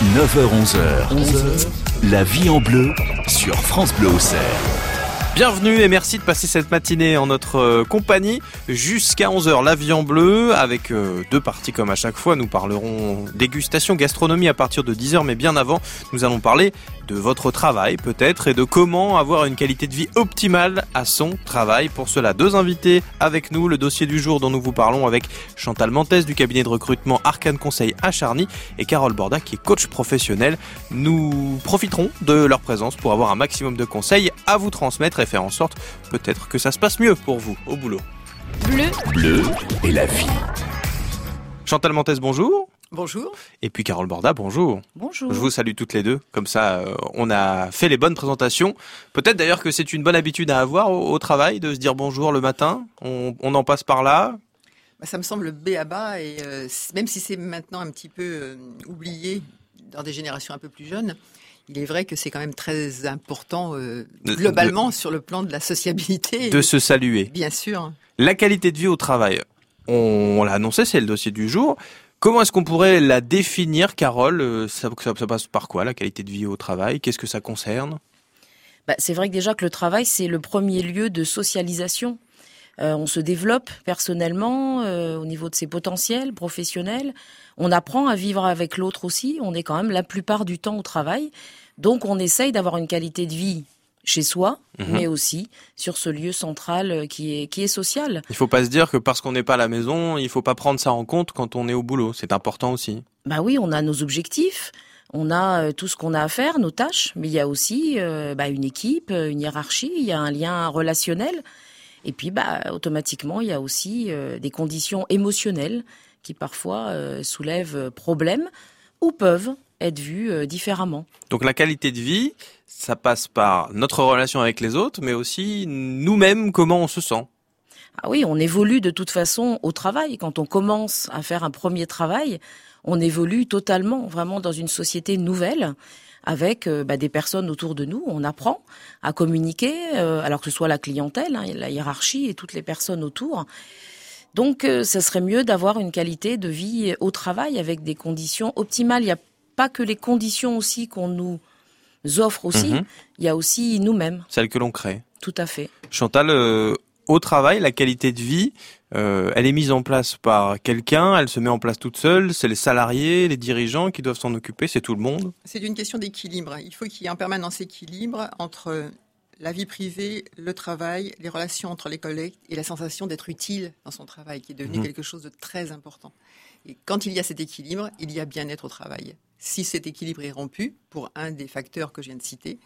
9h-11h, 11h, la vie en bleu sur France Bleu Auxerre. Bienvenue et merci de passer cette matinée en notre euh, compagnie jusqu'à 11h. La vie en bleu avec euh, deux parties comme à chaque fois. Nous parlerons dégustation, gastronomie à partir de 10h mais bien avant, nous allons parler de votre travail peut-être et de comment avoir une qualité de vie optimale à son travail. Pour cela, deux invités avec nous. Le dossier du jour dont nous vous parlons avec Chantal Mentès du cabinet de recrutement Arcane Conseil à Charny et Carole Borda qui est coach professionnel. Nous profiterons de leur présence pour avoir un maximum de conseils à vous transmettre et faire en sorte peut-être que ça se passe mieux pour vous au boulot. Bleu. Bleu et la vie. Chantal Mentès, bonjour. Bonjour. Et puis Carole Borda, bonjour. Bonjour. Je vous salue toutes les deux. Comme ça, euh, on a fait les bonnes présentations. Peut-être d'ailleurs que c'est une bonne habitude à avoir au, travail, de se dire bonjour le matin. On, en passe par là. Bah, ça me semble à bas, et euh, même si c'est maintenant un petit peu euh, oublié dans des générations un peu plus jeunes, il est vrai que c'est quand même très important globalement sur le plan de la sociabilité. De se saluer. Bien sûr. La qualité de vie au travail. On, l'a annoncé, c'est le dossier du jour. Comment est-ce qu'on pourrait la définir, Carole euh, ça, passe par quoi, la qualité de vie au travail? Qu'est-ce que ça concerne? Bah, C'est vrai que déjà que le travail, c'est le premier lieu de socialisation. Euh, on se développe personnellement euh, au niveau de ses potentiels professionnels. On apprend à vivre avec l'autre aussi. On est quand même la plupart du temps au travail. Donc on essaye d'avoir une qualité de vie chez soi, mhm. mais aussi sur ce lieu central euh, qui est, qui est social. Il faut pas se dire que parce qu'on n'est pas à la maison, il faut pas prendre ça en compte quand on est au boulot. C'est important aussi. Bah oui, on a nos objectifs. On a euh, tout ce qu'on a à faire, nos tâches, mais il y a aussi euh, bah, une équipe, une hiérarchie, il y a un lien relationnel. Et puis, bah, automatiquement, il y a aussi des conditions émotionnelles qui parfois soulèvent problèmes ou peuvent être vues différemment. Donc la qualité de vie, ça passe par notre relation avec les autres, mais aussi nous-mêmes, comment on se sent. Ah oui, on évolue de toute façon au travail. Quand on commence à faire un premier travail, on évolue totalement, vraiment dans une société nouvelle avec euh, bah, des personnes autour de nous. On apprend à communiquer, euh, alors que ce soit la clientèle, hein, la hiérarchie et toutes les personnes autour. Donc, euh, ça serait mieux d'avoir une qualité de vie au travail avec des conditions optimales. Il n'y a pas que les conditions aussi qu'on nous offre aussi, mhm. il y a aussi nous-mêmes. Celle que l'on crée. Tout à fait. Chantal, euh, au travail, la qualité de vie, euh, elle est mise en place par quelqu'un, elle se met en place toute seule, c'est les salariés, les dirigeants qui doivent s'en occuper, c'est tout le monde C'est une question d'équilibre. Il faut qu'il y ait un permanence équilibre entre la vie privée, le travail, les relations entre les collègues et la sensation d'être utile dans son travail, qui est devenu mhm. quelque chose de très important. Et quand il y a cet équilibre, il y a bien-être au travail. Si cet équilibre est rompu, pour un des facteurs que je viens de citer,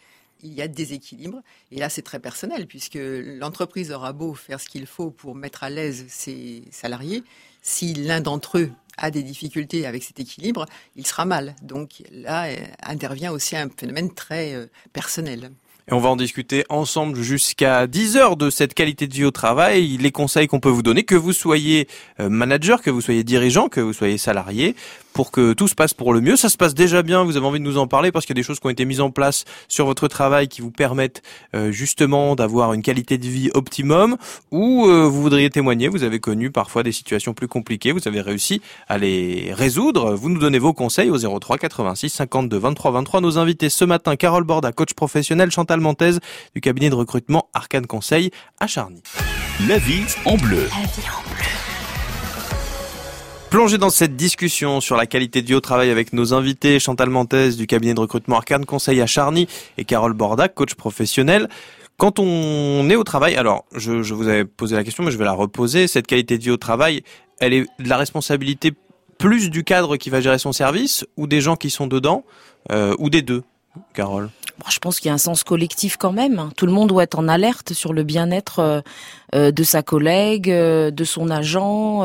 il y a déséquilibre. Et là, c'est très personnel, puisque l'entreprise aura beau faire ce qu'il faut pour mettre à l'aise ses salariés. Si l'un d'entre eux a des difficultés avec cet équilibre, il sera mal. Donc là euh, intervient aussi un phénomène très euh, personnel. Et on va en discuter ensemble jusqu'à 10 heures de cette qualité de vie au travail, les conseils qu'on peut vous donner, que vous soyez euh, manager, que vous soyez dirigeant, que vous soyez salarié pour que tout se passe pour le mieux. Ça se passe déjà bien, vous avez envie de nous en parler parce qu'il y a des choses qui ont été mises en place sur votre travail qui vous permettent euh, justement d'avoir une qualité de vie optimum ou euh, vous voudriez témoigner, vous avez connu parfois des situations plus compliquées, vous avez réussi à les résoudre. Vous nous donnez vos conseils au 03 86 52 23 23. Nos invités ce matin, Carole Borda, coach professionnel, Chantal Montez du cabinet de recrutement Arcane Conseil à Charny. La vie en bleu. La vie en bleu. Plongez dans cette discussion sur la qualité vie au travail avec nos invités, Chantal Mentez du cabinet de recrutement Arcane Conseil à Charny et Carole Borda, coach professionnel. Quand on est au travail, alors je, je vous avais posé la question, mais je vais la reposer. Cette qualité de vie au travail, elle est de la responsabilité plus du cadre qui va gérer son service ou des gens qui sont dedans euh, ou des deux, Carole je pense qu'il y a un sens collectif quand même. Tout le monde doit être en alerte sur le bien-être euh, euh, de sa collègue, euh, de son agent.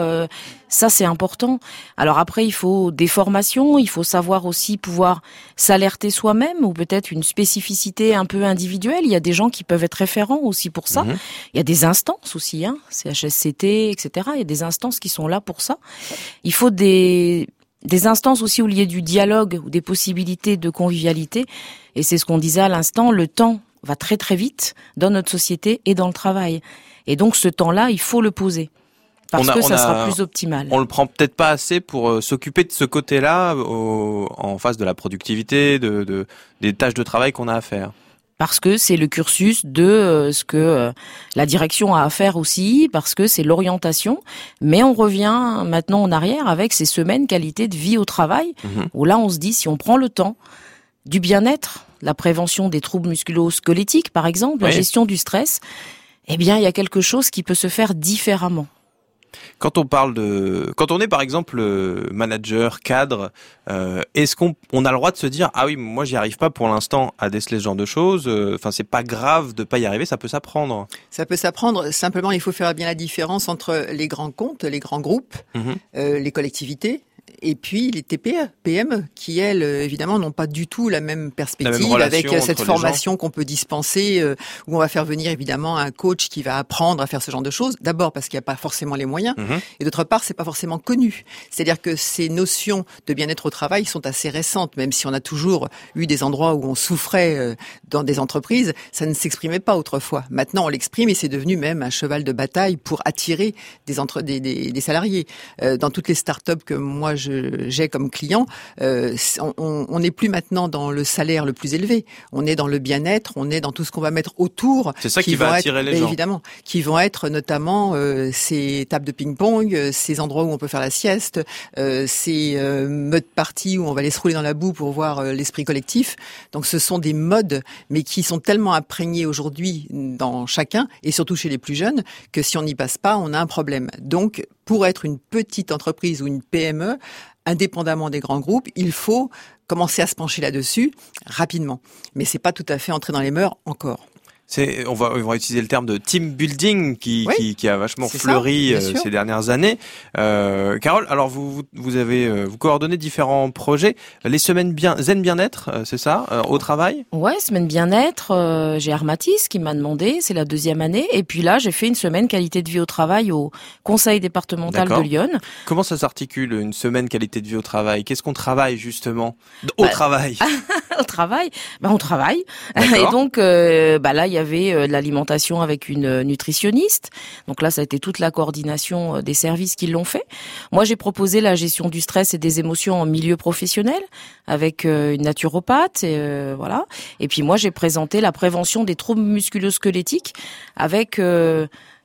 ça, c'est important. Alors après, il faut des formations, il faut savoir aussi pouvoir s'alerter soi-même ou peut-être une spécificité un peu individuelle. Il y a des gens qui peuvent être référents aussi pour ça. Mhm. Il y a des instances aussi, hein, CHSCT, etc. Il y a des instances qui sont là pour ça. Il faut des des instances aussi où il y a du dialogue ou des possibilités de convivialité. Et c'est ce qu'on disait à l'instant, le temps va très très vite dans notre société et dans le travail. Et donc ce temps-là, il faut le poser parce que ça sera plus optimal. On le prend peut-être pas assez pour s'occuper de ce côté-là en face de la productivité, de des tâches de travail qu'on a à faire parce que c'est le cursus de euh, ce que euh, la direction a à faire aussi, parce que c'est l'orientation. Mais on revient maintenant en arrière avec ces semaines qualité de vie au travail, mhm. où là on se dit si on prend le temps du bien-être, la prévention des troubles musculo-squelettiques par exemple, la gestion du stress, eh bien il y a quelque chose qui peut se faire différemment. Quand on parle de, quand on est par exemple manager, cadre, euh, est-ce qu'on on a le droit de se dire ah oui moi j'y arrive pas pour l'instant à déceler ce genre de choses. Euh, enfin c'est pas grave de pas y arriver, ça peut s'apprendre. Ça peut s'apprendre. Simplement il faut faire bien la différence entre les grands comptes, les grands groupes, mhm. euh, les collectivités et puis les TPE, PME, qui elles, euh, évidemment, n'ont pas du tout la même perspective avec euh, cette formation qu'on peut dispenser, euh, où on va faire venir évidemment un coach qui va apprendre à faire ce genre de choses. D'abord parce qu'il n'y a pas forcément les moyens, mhm. et d'autre part, c'est pas forcément connu. C'est-à-dire que ces notions de bien-être au travail sont assez récentes, même si on a toujours eu des endroits où on souffrait dans des entreprises, ça ne s'exprimait pas autrefois. Maintenant, on l'exprime et c'est devenu même un cheval de bataille pour attirer des, entre, des, des, des salariés. dans toutes les startups que moi je j'ai comme client, euh, on n'est plus maintenant dans le salaire le plus élevé. On est dans le bien-être, on est dans tout ce qu'on va mettre autour. C'est ça qui, va attirer les gens. Évidemment, qui vont être notamment euh, ces tables de ping-pong, euh, ces endroits où on peut faire la sieste, ces modes parties où on va aller se rouler dans la boue pour voir l'esprit collectif. Donc ce sont des modes, mais qui sont tellement imprégnés aujourd'hui dans chacun, et surtout chez les plus jeunes, que si on n'y passe pas, on a un problème. Donc pour être une petite entreprise ou une PME, indépendamment des grands groupes, il faut commencer à se pencher là-dessus rapidement. Mais c'est pas tout à fait entré dans les mœurs encore. C'est, on va, on va utiliser le terme de team building qui, qui, qui, a vachement fleuri euh, ces dernières années. Euh, Carole, alors vous, vous avez, euh, vous coordonnez différents projets. Les semaines bien, zen bien-être, euh, c'est ça, au travail? Ouais, semaine bien-être. j'ai Armatis qui m'a demandé, c'est la deuxième année. Et puis là, j'ai fait une semaine qualité de vie au travail au Conseil départemental de Lyon. Comment ça s'articule une semaine qualité de vie au travail? Qu'est-ce qu'on travaille justement? Au bah, travail Au travail, bah, on travaille. Et donc, bah là, il y y avait euh, de l'alimentation avec une euh, nutritionniste. Donc là, ça a été toute la coordination euh, des services qui l'ont fait. Moi, j'ai proposé la gestion du stress et des émotions en milieu professionnel avec une naturopathe. Et, voilà. Et puis moi, j'ai présenté la prévention des troubles musculo-squelettiques avec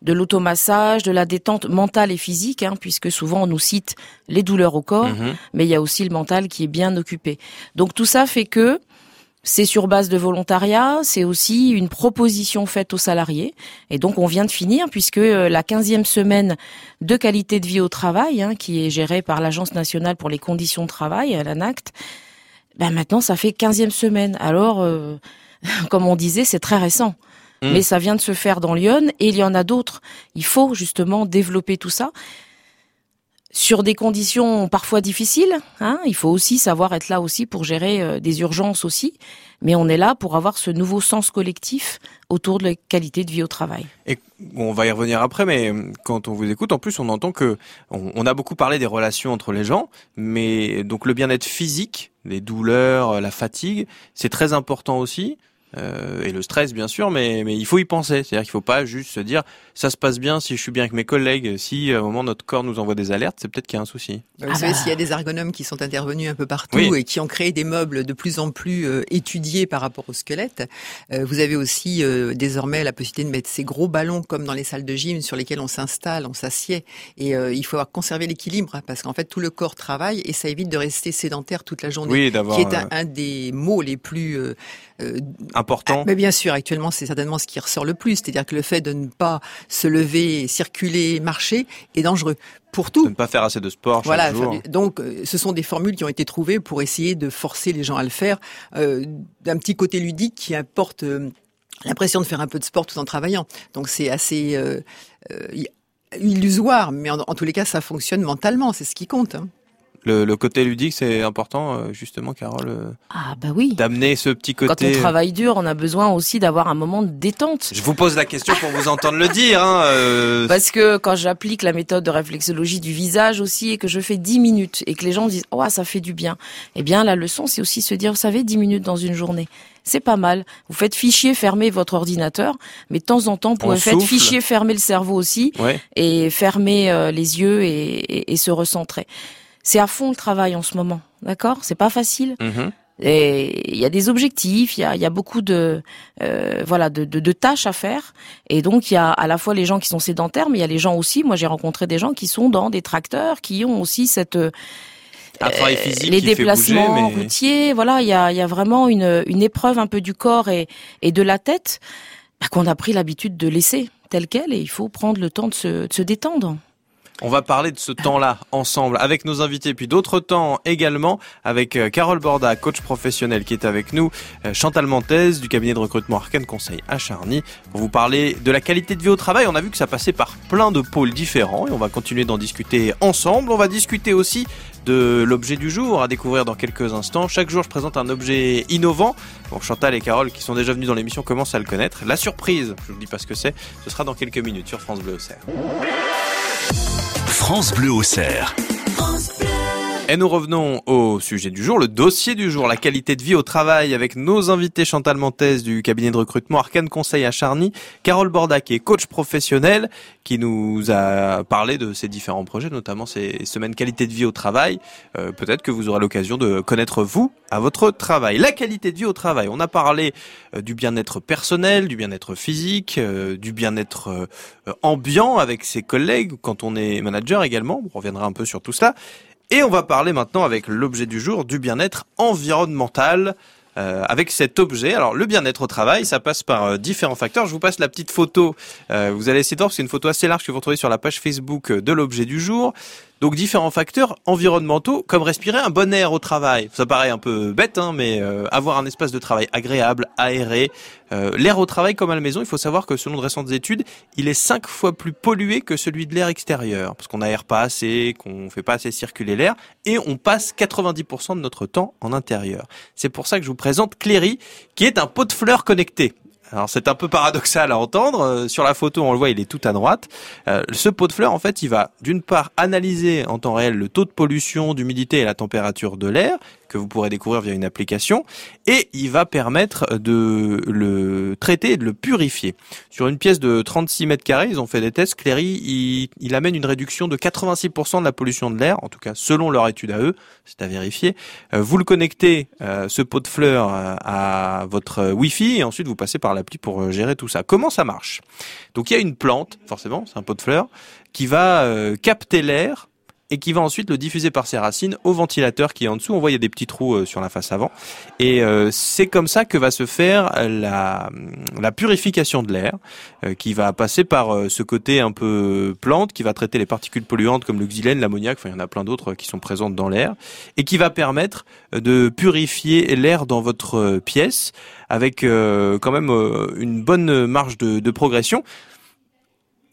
de l'automassage, de la détente mentale et physique, hein, puisque souvent on nous cite les douleurs au corps, mhm. mais il y a aussi le mental qui est bien occupé. Donc tout ça fait que c'est sur base de volontariat, c'est aussi une proposition faite aux salariés. Et donc on vient de finir puisque euh, la 15e semaine de qualité de vie au travail, hein, qui est gérée par l'Agence nationale pour les conditions de travail, l'ANACT, ben maintenant ça fait 15e semaine. Alors, euh, comme on disait, c'est très récent. Mmh. Mais ça vient de se faire dans Lyon et il y en a d'autres. Il faut justement développer tout ça sur des conditions parfois difficiles. Hein, il faut aussi savoir être là aussi pour gérer euh, des urgences aussi. Mais on est là pour avoir ce nouveau sens collectif autour de la qualité de vie au travail. Et on va y revenir après, mais euh, quand on vous écoute, en plus, on entend que on, a beaucoup parlé des relations entre les gens, mais donc le bien-être physique, les douleurs, la fatigue, c'est très important aussi. Euh, et le stress bien sûr, mais, mais il faut y penser. C'est-à-dire qu'il faut pas juste se dire ça se passe bien si je suis bien avec mes collègues, si à un moment notre corps nous envoie des alertes, c'est peut-être qu'il y a un souci. Vous ah savez, bah. s'il y a des ergonomes qui sont intervenus un peu partout et qui ont créé des meubles de plus en plus euh, étudiés par rapport au squelette, euh, vous avez aussi désormais la possibilité de mettre ces gros ballons comme dans les salles de gym sur lesquels on s'installe, on s'assied et il faut avoir conserver l'équilibre parce qu'en fait tout le corps travaille et ça évite de rester sédentaire toute la journée, qui est un, un, des mots les plus important. Ah, mais bien sûr, actuellement, c'est certainement ce qui ressort le plus, c'est-à-dire que le fait de ne pas se lever, circuler, marcher est dangereux pour tout. De ne pas faire assez de sport chaque voilà, jour. Donc, euh, ce sont des formules qui ont été trouvées pour essayer de forcer les gens à le faire, euh, d'un petit côté ludique qui apporte euh, l'impression de faire un peu de sport tout en travaillant. Donc, c'est assez illusoire, mais en, tous les cas, ça fonctionne mentalement, c'est ce qui compte. Hein. Le, le côté ludique, c'est important, euh, justement, Carole. euh, Ah bah oui. D'amener ce petit Quand côté. on travaille dur, on a besoin aussi d'avoir un moment de détente. Je vous pose la question pour vous entendre le dire. Hein, euh, Parce que quand j'applique la méthode de réflexologie du visage aussi et que je fais 10 minutes et que les gens disent oh ça fait du bien, eh bien la leçon c'est aussi se dire vous savez 10 minutes dans une journée. C'est pas mal. Vous faites fichier fermer votre ordinateur, mais de temps en temps, vous pouvez faire fichier fermer le cerveau aussi ouais. et fermer euh, les yeux et, et- et se recentrer. C'est à fond le travail en ce moment, d'accord? C'est pas facile. Mhm. Et il y a des objectifs, il y a, y a beaucoup de euh, voilà de, de, de tâches à faire. Et donc il y a à la fois les gens qui sont sédentaires, mais il y a les gens aussi. Moi j'ai rencontré des gens qui sont dans des tracteurs, qui ont aussi cette euh, Un travail physique les déplacements bouger, mais... routiers. Voilà, il y a, il y a vraiment une, une épreuve un peu du corps et, et de la tête bah, qu'on a pris l'habitude de laisser telle quelle. Et il faut prendre le temps de se, de se détendre. On va parler de ce temps-là ensemble avec nos invités, puis d'autres temps également avec euh, Carole Borda, coach professionnel qui est avec nous, euh, Chantal Mentez du cabinet de recrutement Arcane Conseil à Charny, pour vous parler de la qualité de vie au travail. On a vu que ça passait par plein de pôles différents et on va continuer d'en discuter ensemble. On va discuter aussi de l'objet du jour à découvrir dans quelques instants. Chaque jour, je présente un objet innovant. Bon, Chantal et Carole, qui sont déjà venus dans l'émission, commencent à le connaître. La surprise, je vous dis pas ce que c'est, ce sera dans quelques minutes sur France Bleu Auxerre. France Bleu Auxerre. Et nous revenons au sujet du jour, le dossier du jour, la qualité de vie au travail avec nos invités Chantal Mentez du cabinet de recrutement Arcane Conseil à Charny, Carole Borda qui est coach professionnel qui nous a parlé de ses différents projets, notamment ces semaines qualité de vie au travail. Euh, Peut-être que vous aurez l'occasion de connaître vous à votre travail. La qualité de vie au travail, on a parlé euh, du bien-être personnel, du bien-être physique, euh, du bien-être euh, ambiant avec ses collègues quand on est manager également. On reviendra un peu sur tout cela. Et on va parler maintenant avec l'objet du jour du bien-être environnemental. euh, avec cet objet, alors le bien-être au travail, ça passe par euh, différents facteurs. Je vous passe la petite photo. Euh, vous allez essayer de voir c'est une photo assez large que vous retrouvez sur la page Facebook euh, de l'objet du jour. Donc différents facteurs environnementaux, comme respirer un bon air au travail. Ça paraît un peu bête, hein, mais euh, avoir un espace de travail agréable, aéré. Euh, l'air au travail comme à la maison, il faut savoir que selon de récentes études, il est cinq fois plus pollué que celui de l'air extérieur, parce qu'on n'aère pas assez, qu'on fait pas assez circuler l'air, et on passe 90% de notre temps en intérieur. C'est pour ça que je vous présente Cléry, qui est un pot de fleurs connecté. Alors c'est un peu paradoxal à entendre. Euh, sur la photo, on le voit, il est tout à droite. Euh, ce pot de fleurs, en fait, il va d'une part analyser en temps réel le taux de pollution, d'humidité et la température de l'air que vous pourrez découvrir via une application, et il va permettre de le traiter et de le purifier. Sur une pièce de 36 mètres carrés, ils ont fait des tests. Cléry, il, amène une réduction de 86% de la pollution de l'air, en tout cas selon leur étude à eux, c'est à vérifier. Euh, vous le connectez, euh, ce pot de fleurs, euh, à votre Wi-Fi, et ensuite vous passez par l'appli pour gérer tout ça. Comment ça marche? Donc il y a une plante, forcément, c'est un pot de fleurs, qui va capter l'air et qui va ensuite le diffuser par ses racines au ventilateur qui est en dessous. On voit il y a des petits trous euh, sur la face avant. Et euh, c'est comme ça que va se faire euh, la, la purification de l'air, qui va passer par ce côté un peu plante, qui va traiter les particules polluantes comme le xylène, l'ammoniac, enfin il y en a plein d'autres qui sont présentes dans l'air, et qui va permettre de purifier l'air dans votre pièce avec quand même une bonne marge de, de progression.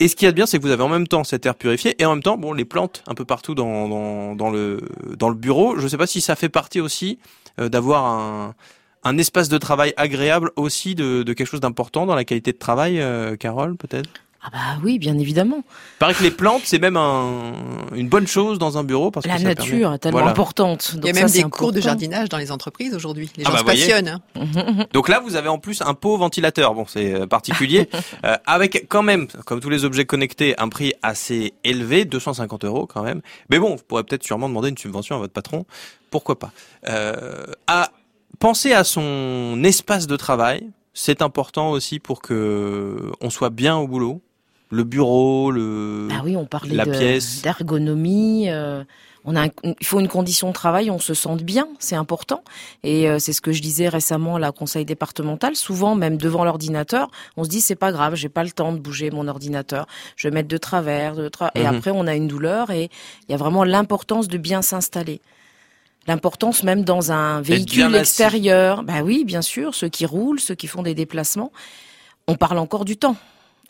Et ce qu'il y a de bien, c'est que vous avez en même temps cet air purifié et en même temps, bon, les plantes un peu partout dans, dans, dans le, dans le bureau. Je ne sais pas si ça fait partie aussi euh, d'avoir un, un espace de travail agréable aussi de, de quelque chose d'important dans la qualité de travail, euh, Carole, peut-être? Ah bah oui, bien évidemment. Il paraît que les plantes, c'est même un, une bonne chose dans un bureau parce La que ça nature permet- est tellement Voilà. importante. Il y a même ça, des cours de jardinage dans les entreprises aujourd'hui. Les Ah gens bah, se passionnent. hein. Donc là, vous avez en plus un pot ventilateur. Bon, c'est euh, particulier, euh, avec quand même, comme tous les objets connectés, un prix assez élevé, 250 euros quand même. Mais bon, vous pourrez peut-être sûrement demander une subvention à votre patron. Pourquoi pas? Euh, À penser à son espace de travail, c'est important aussi pour que on soit bien au boulot. Le bureau, le Ah oui, on parlait la de- pièce. d'ergonomie. euh, on a, un- il faut une condition de travail, on se sente bien, c'est important. Et euh, c'est ce que je disais récemment à la conseil départemental. Souvent, même devant l'ordinateur, on se dit c'est pas grave, j'ai pas le temps de bouger mon ordinateur. Je vais mettre de travers, de tra- et Mhm. après on a une douleur. Et il y a vraiment l'importance de bien s'installer. L'importance même dans un véhicule extérieur. Bah oui, bien sûr, ceux qui roulent, ceux qui font des déplacements. On parle encore du temps.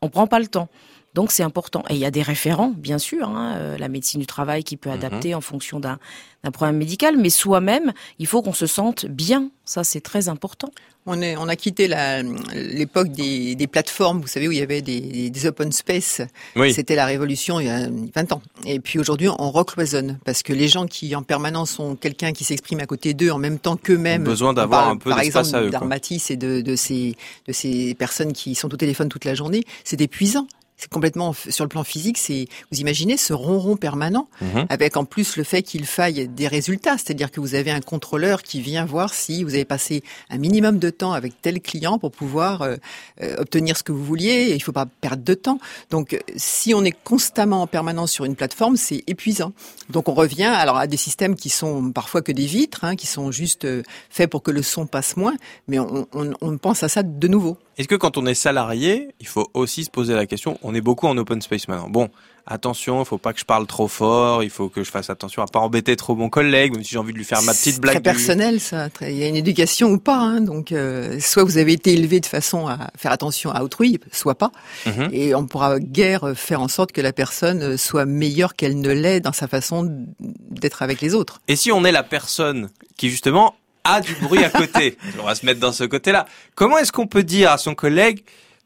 On prend pas le temps. Donc c'est important. Et il y a des référents, bien sûr, hein, euh, la médecine du travail qui peut Mhm. adapter en fonction d'un d'un problème médical, mais soi-même, il faut qu'on se sente bien. Ça, c'est très important. On, est, on a quitté la- l'époque des, des plateformes, vous savez, où il y avait des, des open space. Oui. C'était la révolution il y a 20 ans. Et puis aujourd'hui, on recloisonne. Parce que les gens qui, en permanence, ont quelqu'un qui s'exprime à côté d'eux en même temps qu'eux-mêmes. Ont besoin d'avoir un peu Par d'espace exemple, à eux, quoi. d'Armatis et de, de, ces, de ces personnes qui sont au téléphone toute la journée. C'est épuisant. C'est complètement sur le plan physique. C'est vous imaginez ce ronron permanent Mhm. avec en plus le fait qu'il faille des résultats, c'est-à-dire que vous avez un contrôleur qui vient voir si vous avez passé un minimum de temps avec tel client pour pouvoir euh, euh, obtenir ce que vous vouliez. Et il faut pas perdre de temps. Donc, euh, si on est constamment en permanence sur une plateforme, c'est épuisant. Donc, on revient alors à des systèmes qui sont parfois que des vitres, hein, qui sont juste faits pour que le son passe moins, mais on, on, on pense à ça de nouveau. Est-ce que quand on est salarié, il faut aussi se poser la question, on est beaucoup en open space maintenant. Bon, attention, il faut pas que je parle trop fort, il faut que je fasse attention à pas embêter trop mon collègue, même si j'ai envie de lui faire ma petite C'est blague. Très du- personnel, ça. Il y a une éducation ou pas. Hein, donc, euh, soit vous avez été élevé de façon à faire attention à autrui, soit pas. Mhm. Et on pourra guère faire en sorte que la personne soit meilleure qu'elle ne l'est dans sa façon d'être avec les autres. Et si on est la personne qui justement a du bruit à côté, on va se mettre dans ce côté-là. Comment est-ce qu'on peut dire à son collègue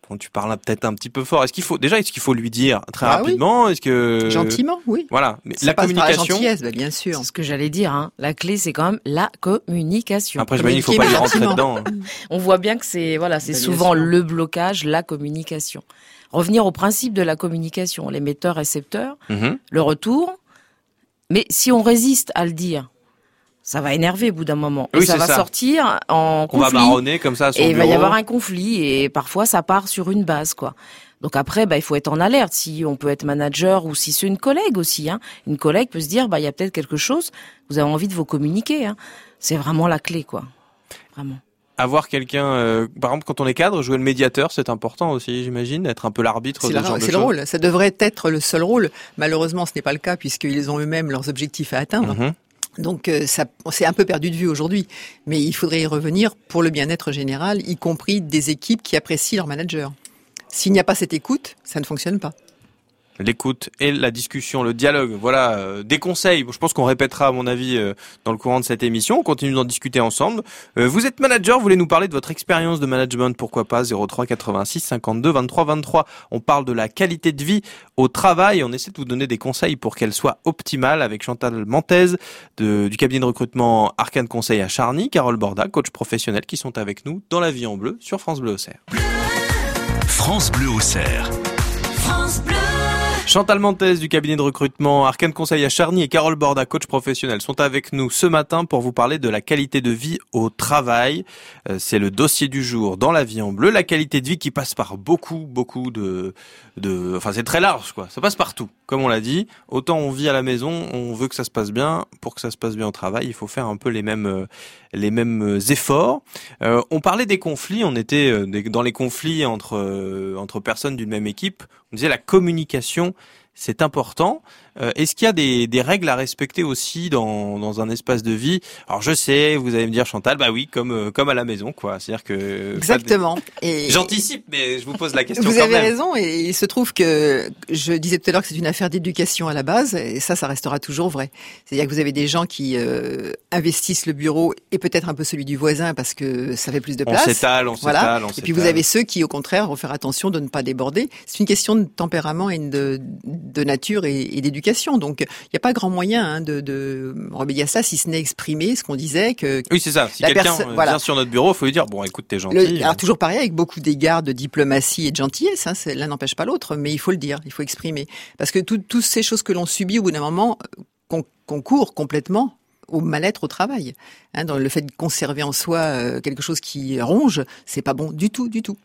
Bon, tu parles peut-être un petit peu fort. Est-ce qu'il faut déjà est-ce qu'il faut lui dire très Ah oui. rapidement Est-ce que Gentiment, oui. Voilà, mais Ça la passe par communication. gentillesse, bah, bien sûr. C'est ce que j'allais dire. Hein. La clé, c'est quand même la communication. Après, j'imagine qu'il faut pas y rentrer dedans. hein. On voit bien que c'est voilà, c'est Bah, souvent le blocage, la communication. Revenir au principe de la communication, l'émetteur-récepteur, Mhm. le retour. Mais si on résiste à le dire, ça va énerver au bout d'un moment. Oui, et ça va ça. sortir en On va conflit. marronner comme ça à son et il va y avoir un conflit et parfois ça part sur une base quoi. Donc après bah il faut être en alerte si on peut être manager ou si c'est une collègue aussi hein. Une collègue peut se dire bah il y a peut-être quelque chose, vous avez envie de vous communiquer hein. C'est vraiment la clé quoi. Vraiment. Avoir quelqu'un, euh, par exemple, quand on est cadre, jouer le médiateur, c'est important aussi, j'imagine, être un peu l'arbitre de C'est ce la- genre de c'est le rôle. Ça devrait être le seul rôle. Malheureusement, ce n'est pas le cas puisqu'ils ont eux-mêmes leurs objectifs à atteindre. Mhm. Donc euh, ça, c'est un peu perdu de vue aujourd'hui. Mais il faudrait y revenir pour le bien-être général, y compris des équipes qui apprécient leur manager. S'il n'y a pas cette écoute, ça ne fonctionne pas. L'écoute et la discussion, le dialogue, voilà, euh, des conseils. Je pense qu'on répétera, à mon avis, euh, dans le courant de cette émission. On continue d'en discuter ensemble. Euh, vous êtes manager, vous voulez nous parler de votre expérience de management, pourquoi pas? 03 86 52 23 23. On parle de la qualité de vie au travail. On essaie de vous donner des conseils pour qu'elle soit optimale avec Chantal Mentez de, du cabinet de recrutement Arcane Conseil à Charny, Carole Borda, coach professionnel, qui sont avec nous dans la vie en bleu sur France Bleu Auxerre. France Bleu au cerf. Chantal Mentez du cabinet de recrutement Arcane Conseil à Charny et Carole Borda, coach professionnel, sont avec nous ce matin pour vous parler de la qualité de vie au travail. Euh, C'est le dossier du jour dans la vie en bleu. La qualité de vie qui passe par beaucoup, beaucoup de, de, enfin c'est très large quoi. Ça passe partout, comme on l'a dit. Autant on vit à la maison, on veut que ça se passe bien. Pour que ça se passe bien au travail, il faut faire un peu les mêmes, euh, les mêmes euh, efforts. Euh, on parlait des conflits. On était euh, dans les conflits entre entre personnes d'une même équipe. On disait la communication c'est important. Euh, Est-ce qu'il y a des, des règles à respecter aussi dans, dans un espace de vie? Alors je sais, vous allez me dire Chantal, bah oui, comme euh, comme à la maison, quoi. C'est-à-dire que Exactement. Et J'anticipe, mais je vous pose la question vous quand avez même. raison. Et il se trouve que je disais tout à l'heure que c'est une affaire d'éducation à la base, et ça, ça restera toujours vrai. C'est-à-dire que vous avez des gens qui euh, investissent le bureau et peut-être un peu celui du voisin parce que ça fait plus de On place. s'étale, on Voilà. s'étale, on Et puis vous avez ceux qui, au contraire, vont faire attention de ne pas déborder. C'est une question de tempérament et de, de nature et, et d'éducation. Donc, il n'y a pas grand moyen hein, de, de remédier à ça, si ce n'est exprimer ce qu'on disait, que Oui, c'est ça. Si quelqu'un euh, voilà. vient sur notre bureau, faut lui dire bon, écoute, t'es gentil. Le- alors toujours pareil, avec beaucoup d'égards de diplomatie et de gentillesse, hein, l'un n'empêche pas l'autre, mais il faut le dire, il faut exprimer. Parce que tout- toutes ces choses que l'on subit, au bout d'un moment, euh, con- concourent complètement au mal-être au travail. Hein, dans le fait de conserver en soi euh, quelque chose qui ronge, c'est pas bon du tout, du tout.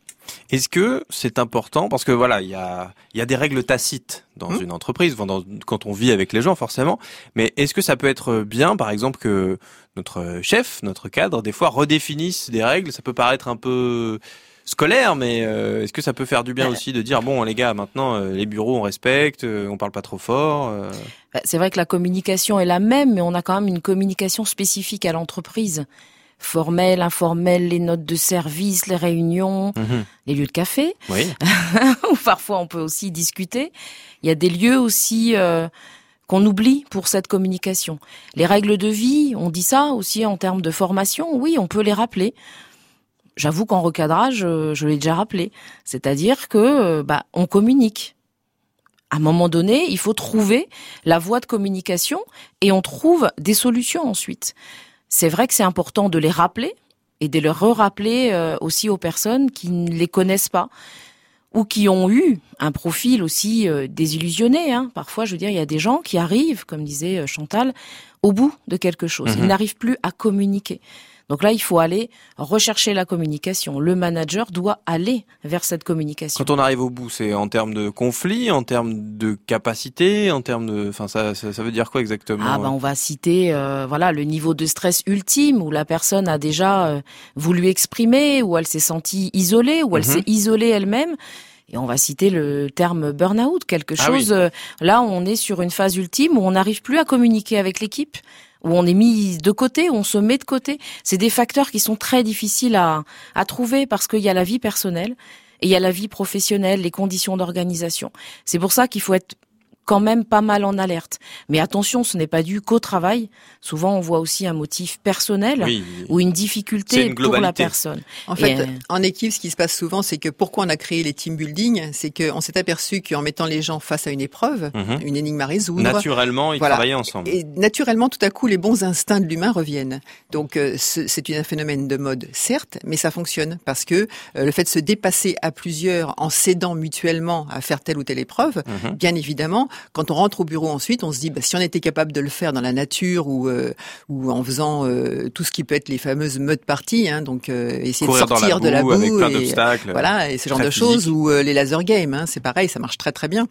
Est-ce que c'est important parce que voilà, il y a y a des règles tacites dans Hum. une entreprise, dans- quand on vit avec les gens forcément. Mais est-ce que ça peut être bien, par exemple, que notre chef, notre cadre, des fois redéfinisse des règles? Ça peut paraître un peu scolaire, mais euh, est-ce que ça peut faire du bien Euh. aussi de dire bon les gars, maintenant euh, les bureaux on respecte, euh, on parle pas trop fort. euh? Bah, C'est vrai que la communication est la même, mais on a quand même une communication spécifique à l'entreprise. Formel, informel, les notes de service, les réunions, Mhm. les lieux de café, Oui. où parfois on peut aussi discuter. Il y a des lieux aussi euh, qu'on oublie pour cette communication. Les règles de vie, on dit ça aussi en termes de formation, oui, on peut les rappeler. J'avoue qu'en recadrage, euh, je l'ai déjà rappelé. C'est-à-dire que euh, bah, on communique. À un moment donné, il faut trouver la voie de communication et on trouve des solutions ensuite. C'est vrai que c'est important de les rappeler et de les re-rappeler euh, aussi aux personnes qui ne les connaissent pas ou qui ont eu un profil aussi euh, désillusionné. Hein. Parfois, je veux dire, il y a des gens qui arrivent, comme disait euh, Chantal, au bout de quelque chose. Ils Mhm. n'arrivent plus à communiquer. Donc là, il faut aller rechercher la communication. Le manager doit aller vers cette communication. Quand on arrive au bout, c'est en termes de conflit, en termes de capacité, en termes de, enfin ça, ça, ça veut dire quoi exactement Ah ben on va citer euh, voilà le niveau de stress ultime où la personne a déjà euh, voulu exprimer, où elle s'est sentie isolée, où elle Mhm. s'est isolée elle-même. Et on va citer le terme burn-out, quelque Ah chose. euh, là, on est sur une phase ultime où on n'arrive plus à communiquer avec l'équipe, où on est mis de côté, où on se met de côté. C'est des facteurs qui sont très difficiles à, à trouver parce qu'il y a la vie personnelle et il y a la vie professionnelle, les conditions d'organisation. C'est pour ça qu'il faut être quand même pas mal en alerte. Mais attention, ce n'est pas dû qu'au travail. Souvent, on voit aussi un motif personnel Oui. ou une difficulté une pour la personne. En fait, euh, en équipe, ce qui se passe souvent, c'est que pourquoi on a créé les team building, c'est qu'on s'est aperçu qu'en mettant les gens face à une épreuve, Mhm. une énigme à résoudre, Naturellement, ils Voilà. travaillaient ensemble. et naturellement, tout à coup, les bons instincts de l'humain reviennent. Donc, euh, ce- c'est un phénomène de mode, certes, mais ça fonctionne parce que euh, le fait de se dépasser à plusieurs en s'aidant mutuellement à faire telle ou telle épreuve, Mhm. bien évidemment, quand on rentre au bureau ensuite, on se dit, bah, si on était capable de le faire dans la nature ou, euh, ou en faisant euh, tout ce qui peut être les fameuses mode parties, hein, donc euh, essayer Courir de la sortir boue, de la boue avec plein et, voilà, et ce genre de choses, ou euh, les laser games, hein, c'est pareil, ça marche très très bien.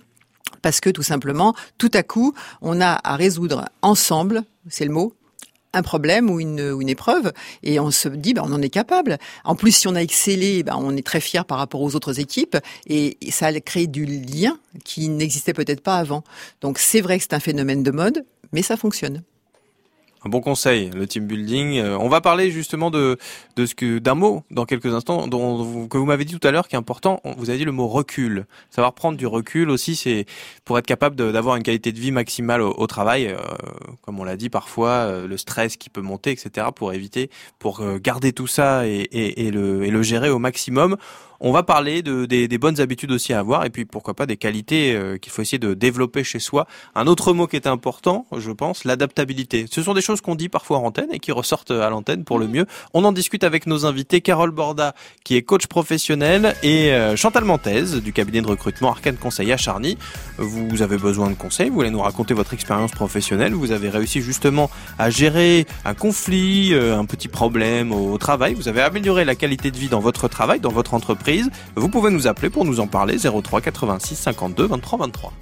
Parce que tout simplement, tout à coup, on a à résoudre ensemble, c'est le mot, un problème ou une, ou une épreuve, et on se dit, ben, on en est capable. En plus, si on a excellé, ben, on est très fier par rapport aux autres équipes, et, et ça a créé du lien qui n'existait peut-être pas avant. Donc c'est vrai que c'est un phénomène de mode, mais ça fonctionne. Un bon conseil, le team building. Euh, on va parler justement de de ce que d'un mot dans quelques instants dont vous- que vous m'avez dit tout à l'heure qui est important. Vous avez dit le mot recul. Savoir prendre du recul aussi, c'est pour être capable d'avoir une qualité de vie maximale au, au travail. euh, comme on l'a dit parfois, euh, le stress qui peut monter, etc. Pour éviter, pour euh, garder tout ça et, et, et le et le gérer au maximum. On va parler de, des, des bonnes habitudes aussi à avoir et puis pourquoi pas des qualités euh, qu'il faut essayer de développer chez soi. Un autre mot qui est important, je pense, l'adaptabilité. Ce sont des choses qu'on dit parfois en antenne et qui ressortent à l'antenne pour le mieux. On en discute avec nos invités, Carole Borda, qui est coach professionnel, et euh, Chantal Mantez, du cabinet de recrutement Arcane Conseil à Charny. Vous avez besoin de conseils, vous voulez nous raconter votre expérience professionnelle, vous avez réussi justement à gérer un conflit, euh, un petit problème au travail, vous avez amélioré la qualité de vie dans votre travail, dans votre entreprise. Vous pouvez nous appeler pour nous en parler 03 86 52 23 23.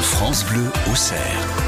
France Bleu au cerf.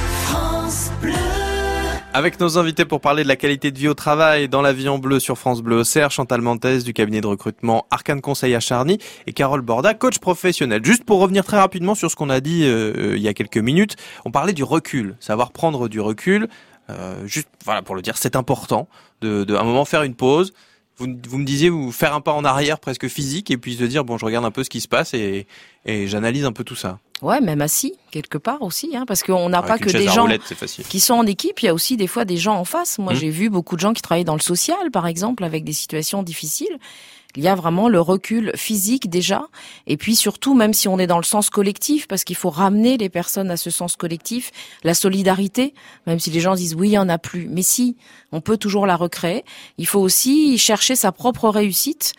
Avec nos invités pour parler de la qualité de vie au travail dans la vie en bleu sur France Bleu Auxerre, Chantal Mantès du cabinet de recrutement Arcane Conseil à Charny et Carole Borda, coach professionnel. Juste pour revenir très rapidement sur ce qu'on a dit euh, il y a quelques minutes, on parlait du recul, savoir prendre du recul. Euh, juste voilà pour le dire, c'est important de, de à un moment faire une pause. Vous, vous me disiez vous faire un pas en arrière presque physique et puis se dire bon je regarde un peu ce qui se passe et, et j'analyse un peu tout ça. Ouais, même assis quelque part aussi, hein, parce qu'on n'a pas que des gens qui sont en équipe, il y a aussi des fois des gens en face. Moi, Mhm. j'ai vu beaucoup de gens qui travaillent dans le social, par exemple, avec des situations difficiles. Il y a vraiment le recul physique déjà, et puis surtout, même si on est dans le sens collectif, parce qu'il faut ramener les personnes à ce sens collectif, la solidarité, même si les gens disent oui, il y en a plus, mais si, on peut toujours la recréer. Il faut aussi chercher sa propre réussite.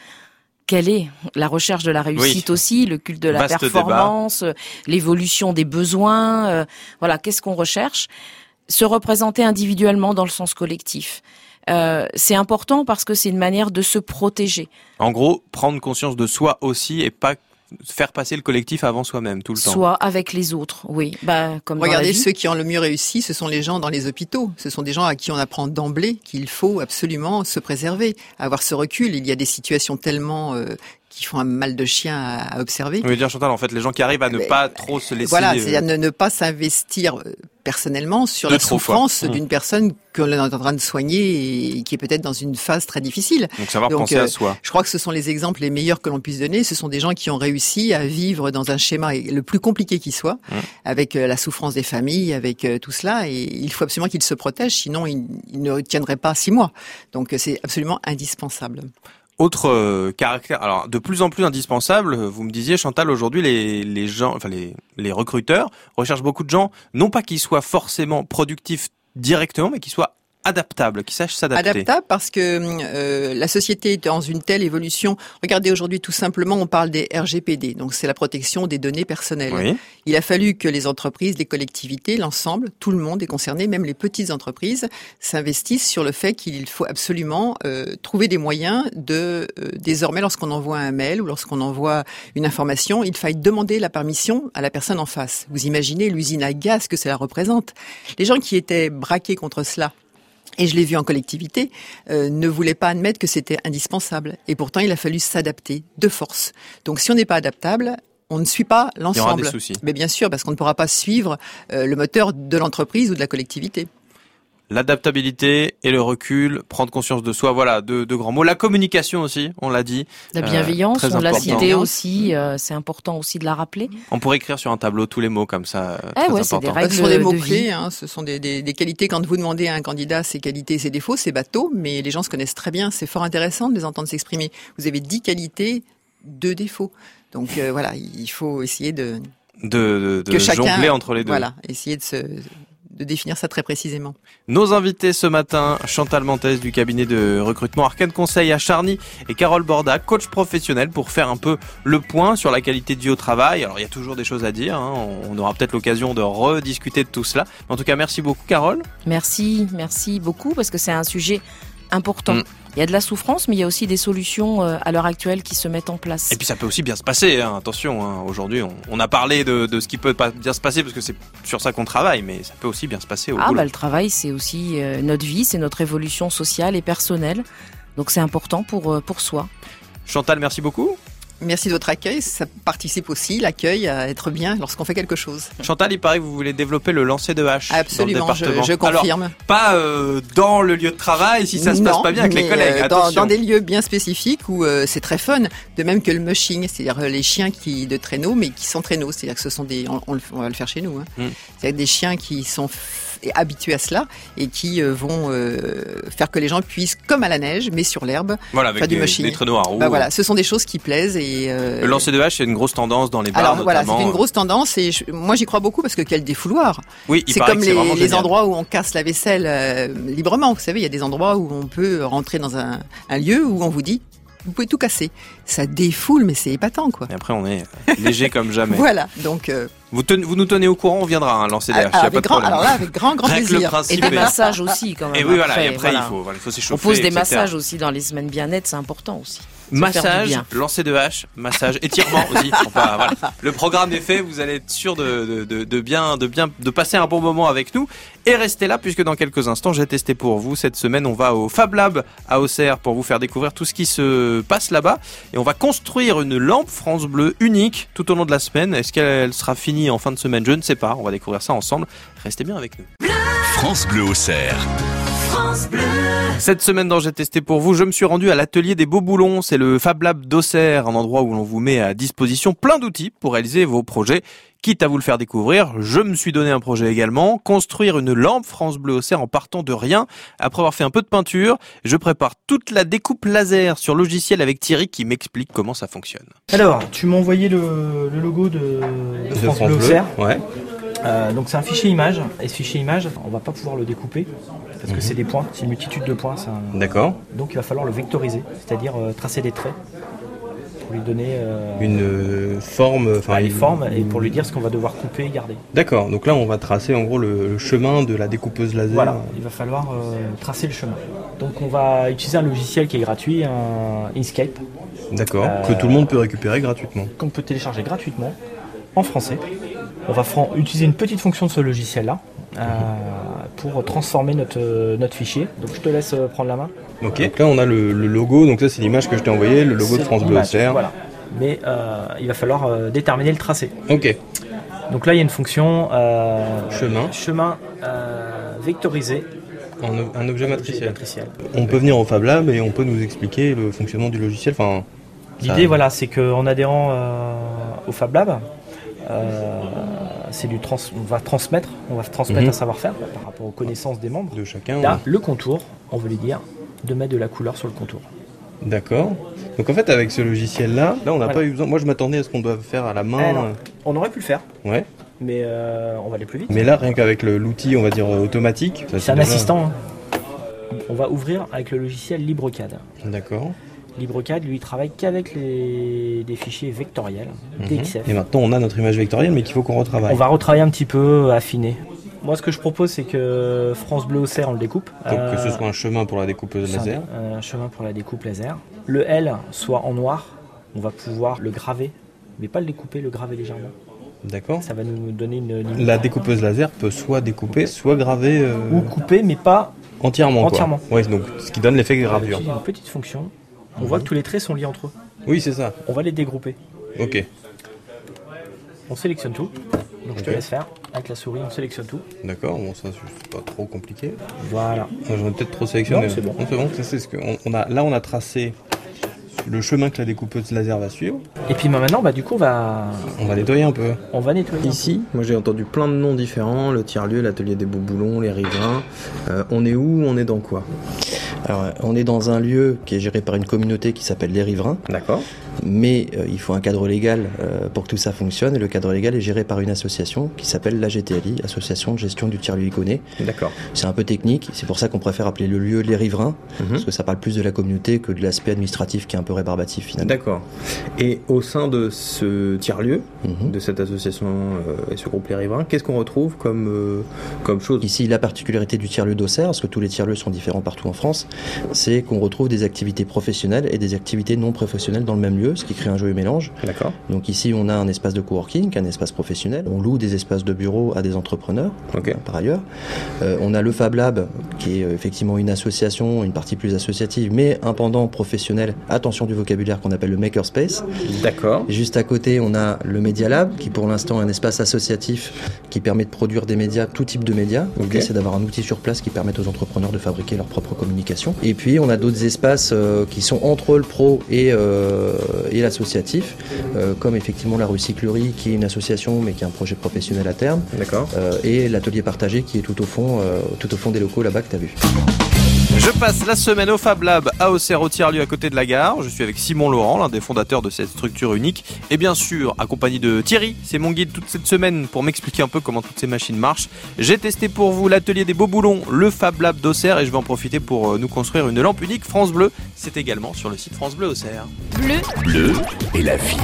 Quelle est la recherche de la réussite aussi, le culte de la Vaste performance, euh, l'évolution des besoins, euh, voilà, qu'est-ce qu'on recherche? Se représenter individuellement dans le sens collectif. Euh, c'est important parce que c'est une manière de se protéger, En gros, prendre conscience de soi aussi et pas faire passer le collectif avant soi-même tout le temps. soit avec les autres, oui. Bah, comme Regardez ceux qui ont le mieux réussi, ce sont les gens dans les hôpitaux. Ce sont des gens à qui on apprend d'emblée qu'il faut absolument se préserver, avoir ce recul. Il y a des situations tellement euh, qui font un mal de chien à, observer. Vous voulez dire Chantal, en fait, les gens qui arrivent à ne pas trop se laisser. Voilà, c'est-à-dire ne, ne pas s'investir personnellement sur la souffrance Mmh. d'une personne que l'on est en train de soigner et qui est peut-être dans une phase très difficile. Donc savoir penser à soi. Je crois que ce sont les exemples les meilleurs que l'on puisse donner. Ce sont des gens qui ont réussi à vivre dans un schéma le plus compliqué qui soit, Mmh. avec euh, la souffrance des familles, avec euh, tout cela. Et il faut absolument qu'ils se protègent, sinon ils, ils ne tiendraient pas six mois. Donc euh, c'est absolument indispensable. Autre euh, caractère, alors de plus en plus indispensable, vous me disiez Chantal, aujourd'hui les, les gens, enfin les, les recruteurs recherchent beaucoup de gens, non pas qu'ils soient forcément productifs directement, mais qu'ils soient adaptables, qu'ils sachent s'adapter. Adaptable parce que euh, la société est dans une telle évolution. Regardez aujourd'hui tout simplement, on parle des RGPD, donc c'est la protection des données personnelles. Oui. Il a fallu que les entreprises, les collectivités, l'ensemble, tout le monde est concerné, même les petites entreprises, s'investissent sur le fait qu'il faut absolument euh, trouver des moyens de euh, désormais, lorsqu'on envoie un mail ou lorsqu'on envoie une information, il faille demander la permission à la personne en face. Vous imaginez l'usine à gaz que cela représente. Les gens qui étaient braqués contre cela et je l'ai vu en collectivité, euh, ne voulaient pas admettre que c'était indispensable. Et pourtant, il a fallu s'adapter de force. Donc, si on n'est pas adaptable, on ne suit pas l'ensemble. Mais bien sûr, parce qu'on ne pourra pas suivre euh, le moteur de l'entreprise ou de la collectivité. L'adaptabilité et le recul, prendre conscience de soi, voilà, deux, deux grands mots. La communication aussi, on l'a dit. La Euh, bienveillance, on l'a important. cité aussi, euh, c'est important aussi de la rappeler. On pourrait écrire sur un tableau tous les mots comme ça. euh, Eh très ouais, des règles ce sont des de mots-clés, hein, ce sont des, des, des qualités. Quand vous demandez à un candidat ses qualités, ses défauts, c'est bateau, mais les gens se connaissent très bien. C'est fort intéressant de les entendre s'exprimer. Vous avez dix qualités, deux défauts. Donc euh, voilà, il faut essayer de, De, de, de que chacun, jongler entre les deux. Voilà, essayer de se de définir ça très précisément. Nos invités ce matin, Chantal Montes du cabinet de recrutement Arcane Conseil à Charny et Carole Borda, coach professionnel pour faire un peu le point sur la qualité de vie au travail. Alors il y a toujours des choses à dire, hein. on aura peut-être l'occasion de rediscuter de tout cela. En tout cas, merci beaucoup Carole. Merci, merci beaucoup parce que c'est un sujet important. Mm. Il y a de la souffrance, mais il y a aussi des solutions euh, à l'heure actuelle qui se mettent en place. Et puis ça peut aussi bien se passer, hein. attention, hein. aujourd'hui on, on a parlé de, de ce qui peut pas bien se passer parce que c'est sur ça qu'on travaille, mais ça peut aussi bien se passer au ah boulot. bah le travail, c'est aussi euh, notre vie, c'est notre évolution sociale et personnelle. Donc c'est important pour euh, pour soi. Chantal, merci beaucoup. Merci de votre accueil. Ça participe aussi, l'accueil, à être bien lorsqu'on fait quelque chose. Chantal, il paraît que vous voulez développer le lancer de hache Absolument, dans le je, département. je Alors, confirme. pas euh, dans le lieu de travail si ça se passe pas bien avec les collègues. euh, dans, des lieux bien spécifiques où euh, c'est très fun, de même que le mushing, c'est-à-dire les chiens qui de traîneau, mais qui sont traîneaux, c'est-à-dire que ce sont des, on, on le- on va le faire chez nous, hein. Mm. c'est-à-dire des chiens qui sont habitués à cela et qui euh, vont euh, faire que les gens puissent, comme à la neige, mais sur l'herbe, Voilà, avec faire du des, mushing. des traîneaux à roues. bah voilà, ce sont des choses qui plaisent et euh, Le lancer de hache, c'est une grosse tendance dans les bars alors voilà, notamment. c'est une grosse tendance et je- moi j'y crois beaucoup parce que quel défouloir. Oui, C'est comme les, endroits où on casse la vaisselle librement. Vous savez, il y a des endroits où on peut rentrer dans un, un lieu où on vous dit vous pouvez tout casser. Ça défoule, mais c'est épatant, quoi. Et après, on est léger comme jamais. Voilà, donc euh, Vous, tenez- vous nous tenez au courant, on viendra hein, lancer des haches, y a avec pas de grand, problème. alors là, avec grand, grand le plaisir. Et des est- massages aussi quand même. Et oui, voilà, après, et après, voilà. il faut, voilà, il faut On s'échauffer. pose des etc. massages aussi dans les semaines bien-être, c'est important aussi. Massage, lancer de hache, massage, étirement aussi. Enfin, voilà. Le programme est fait, vous allez être sûr de, de, de, de bien, de bien, de passer un bon moment avec nous. Et restez là puisque dans quelques instants, j'ai testé pour vous. Cette semaine, on va au Fab Lab à Auxerre pour vous faire découvrir tout ce qui se passe là-bas. Et on va construire une lampe France Bleu unique tout au long de la semaine. Est-ce qu'elle sera finie en fin de semaine Je ne sais pas. On va découvrir ça ensemble. Restez bien avec nous. France Bleu au cerf. Cette semaine dans J'ai testé pour vous, je me suis rendu à l'atelier des Beaux Boulons. C'est le Fab Lab d'Auxerre, un endroit où l'on vous met à disposition plein d'outils pour réaliser vos projets. Quitte à vous le faire découvrir, je me suis donné un projet également, construire une lampe France Bleu Auxerre en partant de rien. Après avoir fait un peu de peinture, je prépare toute la découpe laser sur logiciel avec Thierry qui m'explique comment ça fonctionne. Alors, tu m'as envoyé le, le logo de, de France, Bleu Auxerre. ouais. Euh, donc c'est un fichier image. Et ce fichier image, on va pas pouvoir le découper parce que c'est des points, c'est une multitude de points. c'est un- D'accord. Donc il va falloir le vectoriser, c'est-à-dire euh, tracer des traits pour lui donner euh, une euh, forme, enfin bah, une- formes et pour lui dire ce qu'on va devoir couper et garder. D'accord. Donc là, on va tracer en gros le, le chemin de la découpeuse laser. Voilà, il va falloir euh, tracer le chemin. Donc on va utiliser un logiciel qui est gratuit, un Inkscape, D'accord. Que tout le monde peut récupérer gratuitement. qu'on peut télécharger gratuitement en français. On va utiliser une petite fonction de ce logiciel-là euh, pour transformer notre, notre fichier. Donc je te laisse euh, prendre la main. Ok. Donc là, on a le, le logo. Donc ça, c'est l'image que je t'ai envoyée, le logo de France Bleu Auxerre. Voilà. mais euh, il va falloir euh, déterminer le tracé. Ok. Donc là, il y a une fonction euh, Chemin. chemin vectorisé En un objet matriciel. matriciel. On peut venir au Fab Lab et on peut nous expliquer le fonctionnement du logiciel. Enfin, L'idée, Ça- voilà, c'est qu'en adhérant au Fab Lab, c'est du trans- on va transmettre, on va transmettre Mhm. un savoir-faire par rapport aux connaissances des membres. de chacun. Là, le contour, on veut lui dire de mettre de la couleur sur le contour. D'accord. Donc en fait, avec ce logiciel-là, là, on n'a Voilà. pas eu besoin. Moi, je m'attendais à ce qu'on doive faire à la Eh main. non. On aurait pu le faire, Ouais. mais euh, on va aller plus vite. Mais là, rien qu'avec l'outil, on va dire euh, automatique. C'est un déjà- assistant. hein. On va ouvrir avec le logiciel LibreCAD. D'accord. LibreCAD, lui, il travaille qu'avec les, des fichiers vectoriels, Mhm. DXF. Et maintenant, on a notre image vectorielle, mais qu'il faut qu'on retravaille. On va retravailler un petit peu, affiner. Moi, ce que je propose, c'est que France Bleu Auxerre, on le découpe. Donc que ce Euh, soit un chemin pour la un- laser. Un, chemin pour la découpe laser. Le L soit en noir, on va pouvoir le graver, mais pas le découper, le graver légèrement. D'accord. Ça va nous donner une limite. La découpeuse laser peut soit découper, soit graver euh, Ou couper, mais pas. entièrement. quoi. entièrement. Ouais, donc ce qui donne l'effet gravure. une petite fonction. On voit que tous les traits sont liés entre eux. Oui, c'est ça. On va les dégrouper. Ok. On sélectionne tout. Donc je te laisse faire. Avec la souris, on sélectionne tout. D'accord. Bon, ça c'est pas trop compliqué. Voilà. Moi, j'en ai peut-être trop sélectionné. Non, c'est bon. c'est bon. Ça, c'est ce que on, on a. Là, on a tracé le chemin que la découpeuse laser va suivre. Et puis bah, maintenant, bah, du coup, on va, On va nettoyer un peu. on va nettoyer. un peu. Ici, moi j'ai entendu plein de noms différents, le tiers-lieu, l'atelier des beaux boulons, les riverains. Euh, on est où On est dans quoi? Alors, on est dans un lieu qui est géré par une communauté qui s'appelle les riverains, D'accord. Mais euh, il faut un cadre légal euh, pour que tout ça fonctionne, et le cadre légal est géré par une association qui s'appelle la GTLI, Association de gestion du tiers-lieu iconé. D'accord. C'est un peu technique, c'est pour ça qu'on préfère appeler le lieu les riverains, Mhm. parce que ça parle plus de la communauté que de l'aspect administratif qui est un peu rébarbatif finalement. D'accord. Et au sein de ce tiers-lieu, Mhm. de cette association euh, et ce groupe Les Riverains, qu'est-ce qu'on retrouve comme, comme chose? Ici, la particularité du tiers-lieu d'Auxerre, parce que tous les tiers-lieux sont différents partout en France, c'est qu'on retrouve des activités professionnelles et des activités non professionnelles dans le même lieu, ce qui crée un joli mélange. D'accord. Donc ici, on a un espace de coworking, un espace professionnel. On loue des espaces de bureau à des entrepreneurs, par ailleurs. Euh, on a le Fab Lab, qui est euh, effectivement une association, une partie plus associative, mais un pendant professionnel. Attention du vocabulaire qu'on appelle le makerspace. D'accord. Juste à côté, on a le Media Lab, qui pour l'instant est un espace associatif qui permet de produire des médias, tout type de médias. L'idée, Ok. c'est d'avoir un outil sur place qui permette aux entrepreneurs de fabriquer leur propre communication. Et puis, on a d'autres espaces euh, qui sont entre le pro et, euh, et l'associatif, euh, comme effectivement la Recyclerie, qui est une association, mais qui a un projet professionnel à terme, D'accord. euh, et l'atelier partagé, qui est tout au fond, euh, tout au fond des locaux là-bas que tu as vu. Je passe la semaine au Fab Lab à Auxerre au tiers-lieu à côté de la gare. Je suis avec Simon Laurent, l'un des fondateurs de cette structure unique. Et bien sûr, accompagné de Thierry, c'est mon guide toute cette semaine pour m'expliquer un peu comment toutes ces machines marchent. J'ai testé pour vous l'atelier des beaux boulons, le Fab Lab d'Auxerre et je vais en profiter pour euh, nous construire une lampe unique France Bleu. C'est également sur le site France Bleu Auxerre. Bleu et la vie.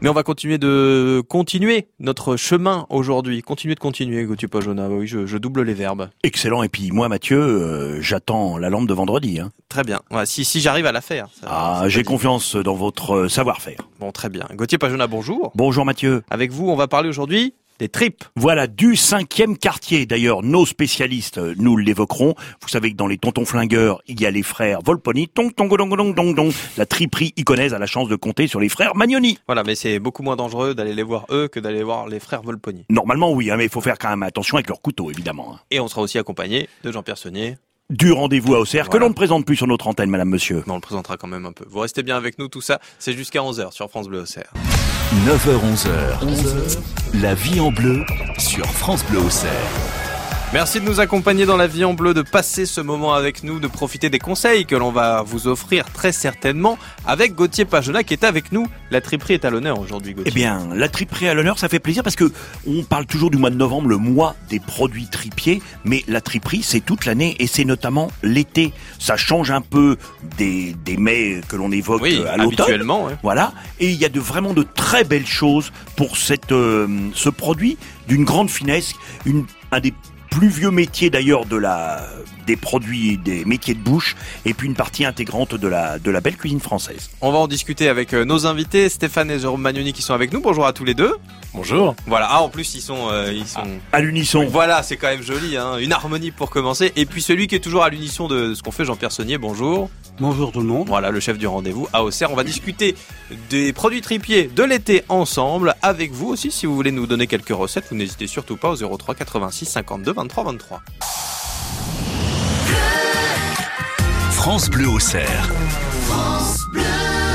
Mais on va continuer de continuer notre chemin aujourd'hui. Continuer de continuer, Gauthier Pajona. Oui, je, je double les verbes. Excellent. Et puis moi, Mathieu, euh, j'attends la lampe de vendredi. hein. Très bien. Ouais, si si j'arrive à la faire. ça- Ah, j'ai confiance dans votre euh, savoir-faire. Bon, très bien. Gauthier Pajona, bonjour. Bonjour Mathieu. Avec vous, on va parler aujourd'hui des tripes. Voilà, du cinquième quartier. D'ailleurs, nos spécialistes euh, nous l'évoqueront. Vous savez que dans les tontons flingueurs, il y a les frères Volponi, tong tong dong dong dong dong. La triperie iconaise a la chance de compter sur les frères Magnoni. Voilà, mais c'est beaucoup moins dangereux d'aller les voir eux que d'aller voir les frères Volponi. Normalement, oui, hein, mais il faut faire quand même attention avec leur couteau, évidemment. hein. Et on sera aussi accompagné de Jean-Pierre Saunier. Du rendez-vous à Auxerre, que l'on ne présente plus sur notre antenne, madame, monsieur. Mais on le présentera quand même un peu. Vous restez bien avec nous, tout ça, c'est jusqu'à 11h sur France Bleu Auxerre. 9h-11h. 11h. La vie en bleu sur France Bleu Auxerre. Merci de nous accompagner dans la vie en bleu, de passer ce moment avec nous, de profiter des conseils que l'on va vous offrir très certainement avec Gauthier Pajona qui est avec nous. La triperie est à l'honneur aujourd'hui, Gauthier. Eh bien, la triperie à l'honneur, ça fait plaisir parce que on parle toujours du mois de novembre, le mois des produits tripiers, mais la triperie, c'est toute l'année et c'est notamment l'été. Ça change un peu des, des mets que l'on évoque oui, à l'automne. habituellement. ouais. Voilà, et il y a de vraiment de très belles choses pour cette, euh, ce produit d'une grande finesse, une, un des plus vieux métiers d'ailleurs de la des produits des métiers de bouche et puis une partie intégrante de la, de la belle cuisine française. On va en discuter avec euh, nos invités, Stéphane et Jérôme Magnoni qui sont avec nous. Bonjour à tous les deux. Bonjour. Voilà, ah en plus ils sont... euh, ils sont... À l'unisson. Voilà, c'est quand même joli, hein. une harmonie pour commencer. Et puis celui qui est toujours à l'unisson de ce qu'on fait, Jean-Pierre Saunier, bonjour. Bonjour tout le monde. Voilà, le chef du rendez-vous à Auxerre. On va discuter des produits tripiers de l'été ensemble avec vous aussi. Si vous voulez nous donner quelques recettes, vous n'hésitez surtout pas au 03 86 52 23 23. France Bleu Auxerre.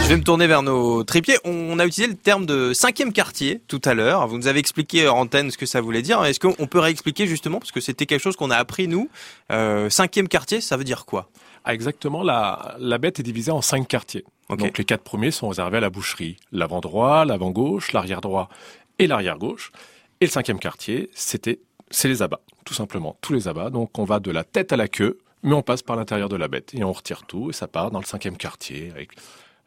Je vais me tourner vers nos tripiers. On a utilisé le terme de cinquième quartier tout à l'heure. Vous nous avez expliqué en antenne ce que ça voulait dire. Est-ce qu'on peut réexpliquer justement parce que c'était quelque chose qu'on a appris nous. Euh, cinquième quartier, ça veut dire quoi? Ah, exactement, la, la bête est divisée en cinq quartiers. Donc les quatre premiers sont réservés à la boucherie. L'avant droit, l'avant gauche, l'arrière droit et l'arrière gauche. Et le cinquième quartier, c'était, c'est les abats, tout simplement, tous les abats. Donc on va de la tête à la queue, mais on passe par l'intérieur de la bête et on retire tout et ça part dans le cinquième quartier avec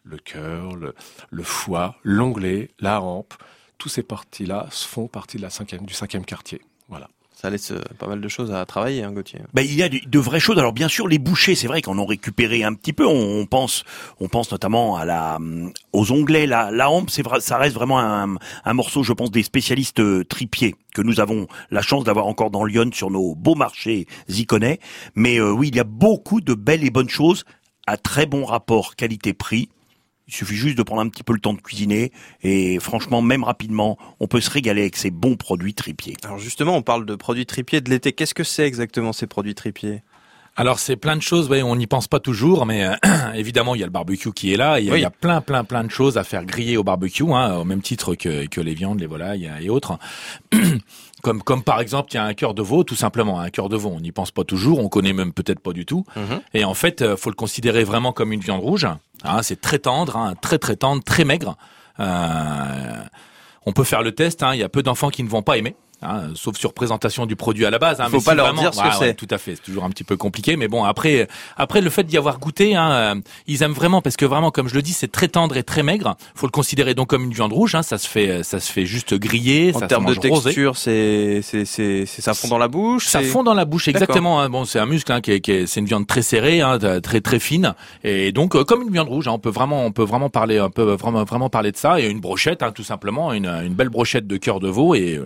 le cœur, le, foie, l'onglet, la hampe. Tous ces parties-là font partie de la cinquième, du cinquième quartier. Voilà. Ça laisse euh, pas mal de choses à travailler, hein, Gauthier. Ben, il y a de, vraies choses. Alors bien sûr, les bouchers, c'est vrai qu'en ont récupéré un petit peu. On, on pense, on pense notamment à la, hum, aux onglets. La, la hampe, c'est ça reste vraiment un, un morceau, je pense, des spécialistes euh, tripiers que nous avons la chance d'avoir encore dans Lyon sur nos beaux marchés iconais. Mais euh, oui, il y a beaucoup de belles et bonnes choses à très bon rapport qualité-prix. Il suffit juste de prendre un petit peu le temps de cuisiner et franchement, même rapidement, on peut se régaler avec ces bons produits tripiers. Alors justement, on parle de produits tripiers de l'été. Qu'est-ce que c'est exactement ces produits tripiers? Alors c'est plein de choses, ouais, on n'y pense pas toujours, mais euh, évidemment il y a le barbecue qui est là, il y a- Oui. il y a plein plein plein de choses à faire griller au barbecue, hein, au même titre que, que les viandes, les volailles et autres. Comme, comme par exemple, il y a un cœur de veau, tout simplement, un cœur de veau, on n'y pense pas toujours, on connaît même peut-être pas du tout. Mhm. Et en fait, euh, faut le considérer vraiment comme une viande rouge. Hein, c'est très tendre, hein, très très tendre, très maigre. Euh, on peut faire le test. hein, Il y a peu d'enfants qui ne vont pas aimer. Hein, sauf sur présentation du produit à la base. Hein, Faut mais pas leur vraiment- dire ce que Ouais, c'est. tout à fait. C'est toujours un petit peu compliqué, mais bon. Après, après le fait d'y avoir goûté, hein, euh, ils aiment vraiment parce que vraiment, comme je le dis, c'est très tendre et très maigre. Faut le considérer donc comme une viande rouge. Hein, ça se fait, ça se fait juste griller. En termes de texture, c'est c'est c'est ça fond dans la bouche. Ça fond dans la bouche, exactement. hein. Bon, c'est un muscle, hein, qui est, qui est- c'est une viande très serrée, hein, très très fine, et donc euh, comme une viande rouge. hein, on peut vraiment, on peut vraiment parler, un peu vraiment vraiment parler de ça. Et une brochette, hein, tout simplement, une, une belle brochette de cœur de veau et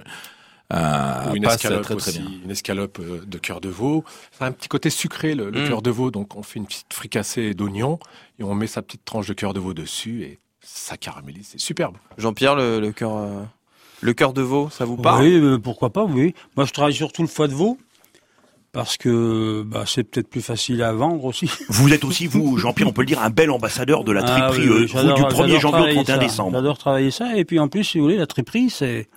euh, une passe escalope très très aussi, bien. une escalope euh, de cœur de veau. Ça a un petit côté sucré le, le Mm. cœur de veau, donc on fait une petite fricassée d'oignon et on met sa petite tranche de cœur de veau dessus et ça caramélise, c'est superbe. Jean-Pierre, le, le cœur euh, le cœur de veau, ça vous parle? Oui, euh, pourquoi pas, oui. Moi, je travaille surtout le foie de veau. Parce que bah, c'est peut-être plus facile à vendre aussi. Vous êtes aussi, vous, Jean-Pierre, on peut le dire, un bel ambassadeur de la Ah triperie oui, euh, du 1er j'adore janvier au travailler 31 ça. décembre. J'adore travailler ça. Et puis en plus, si vous voulez, la triperie, c'est.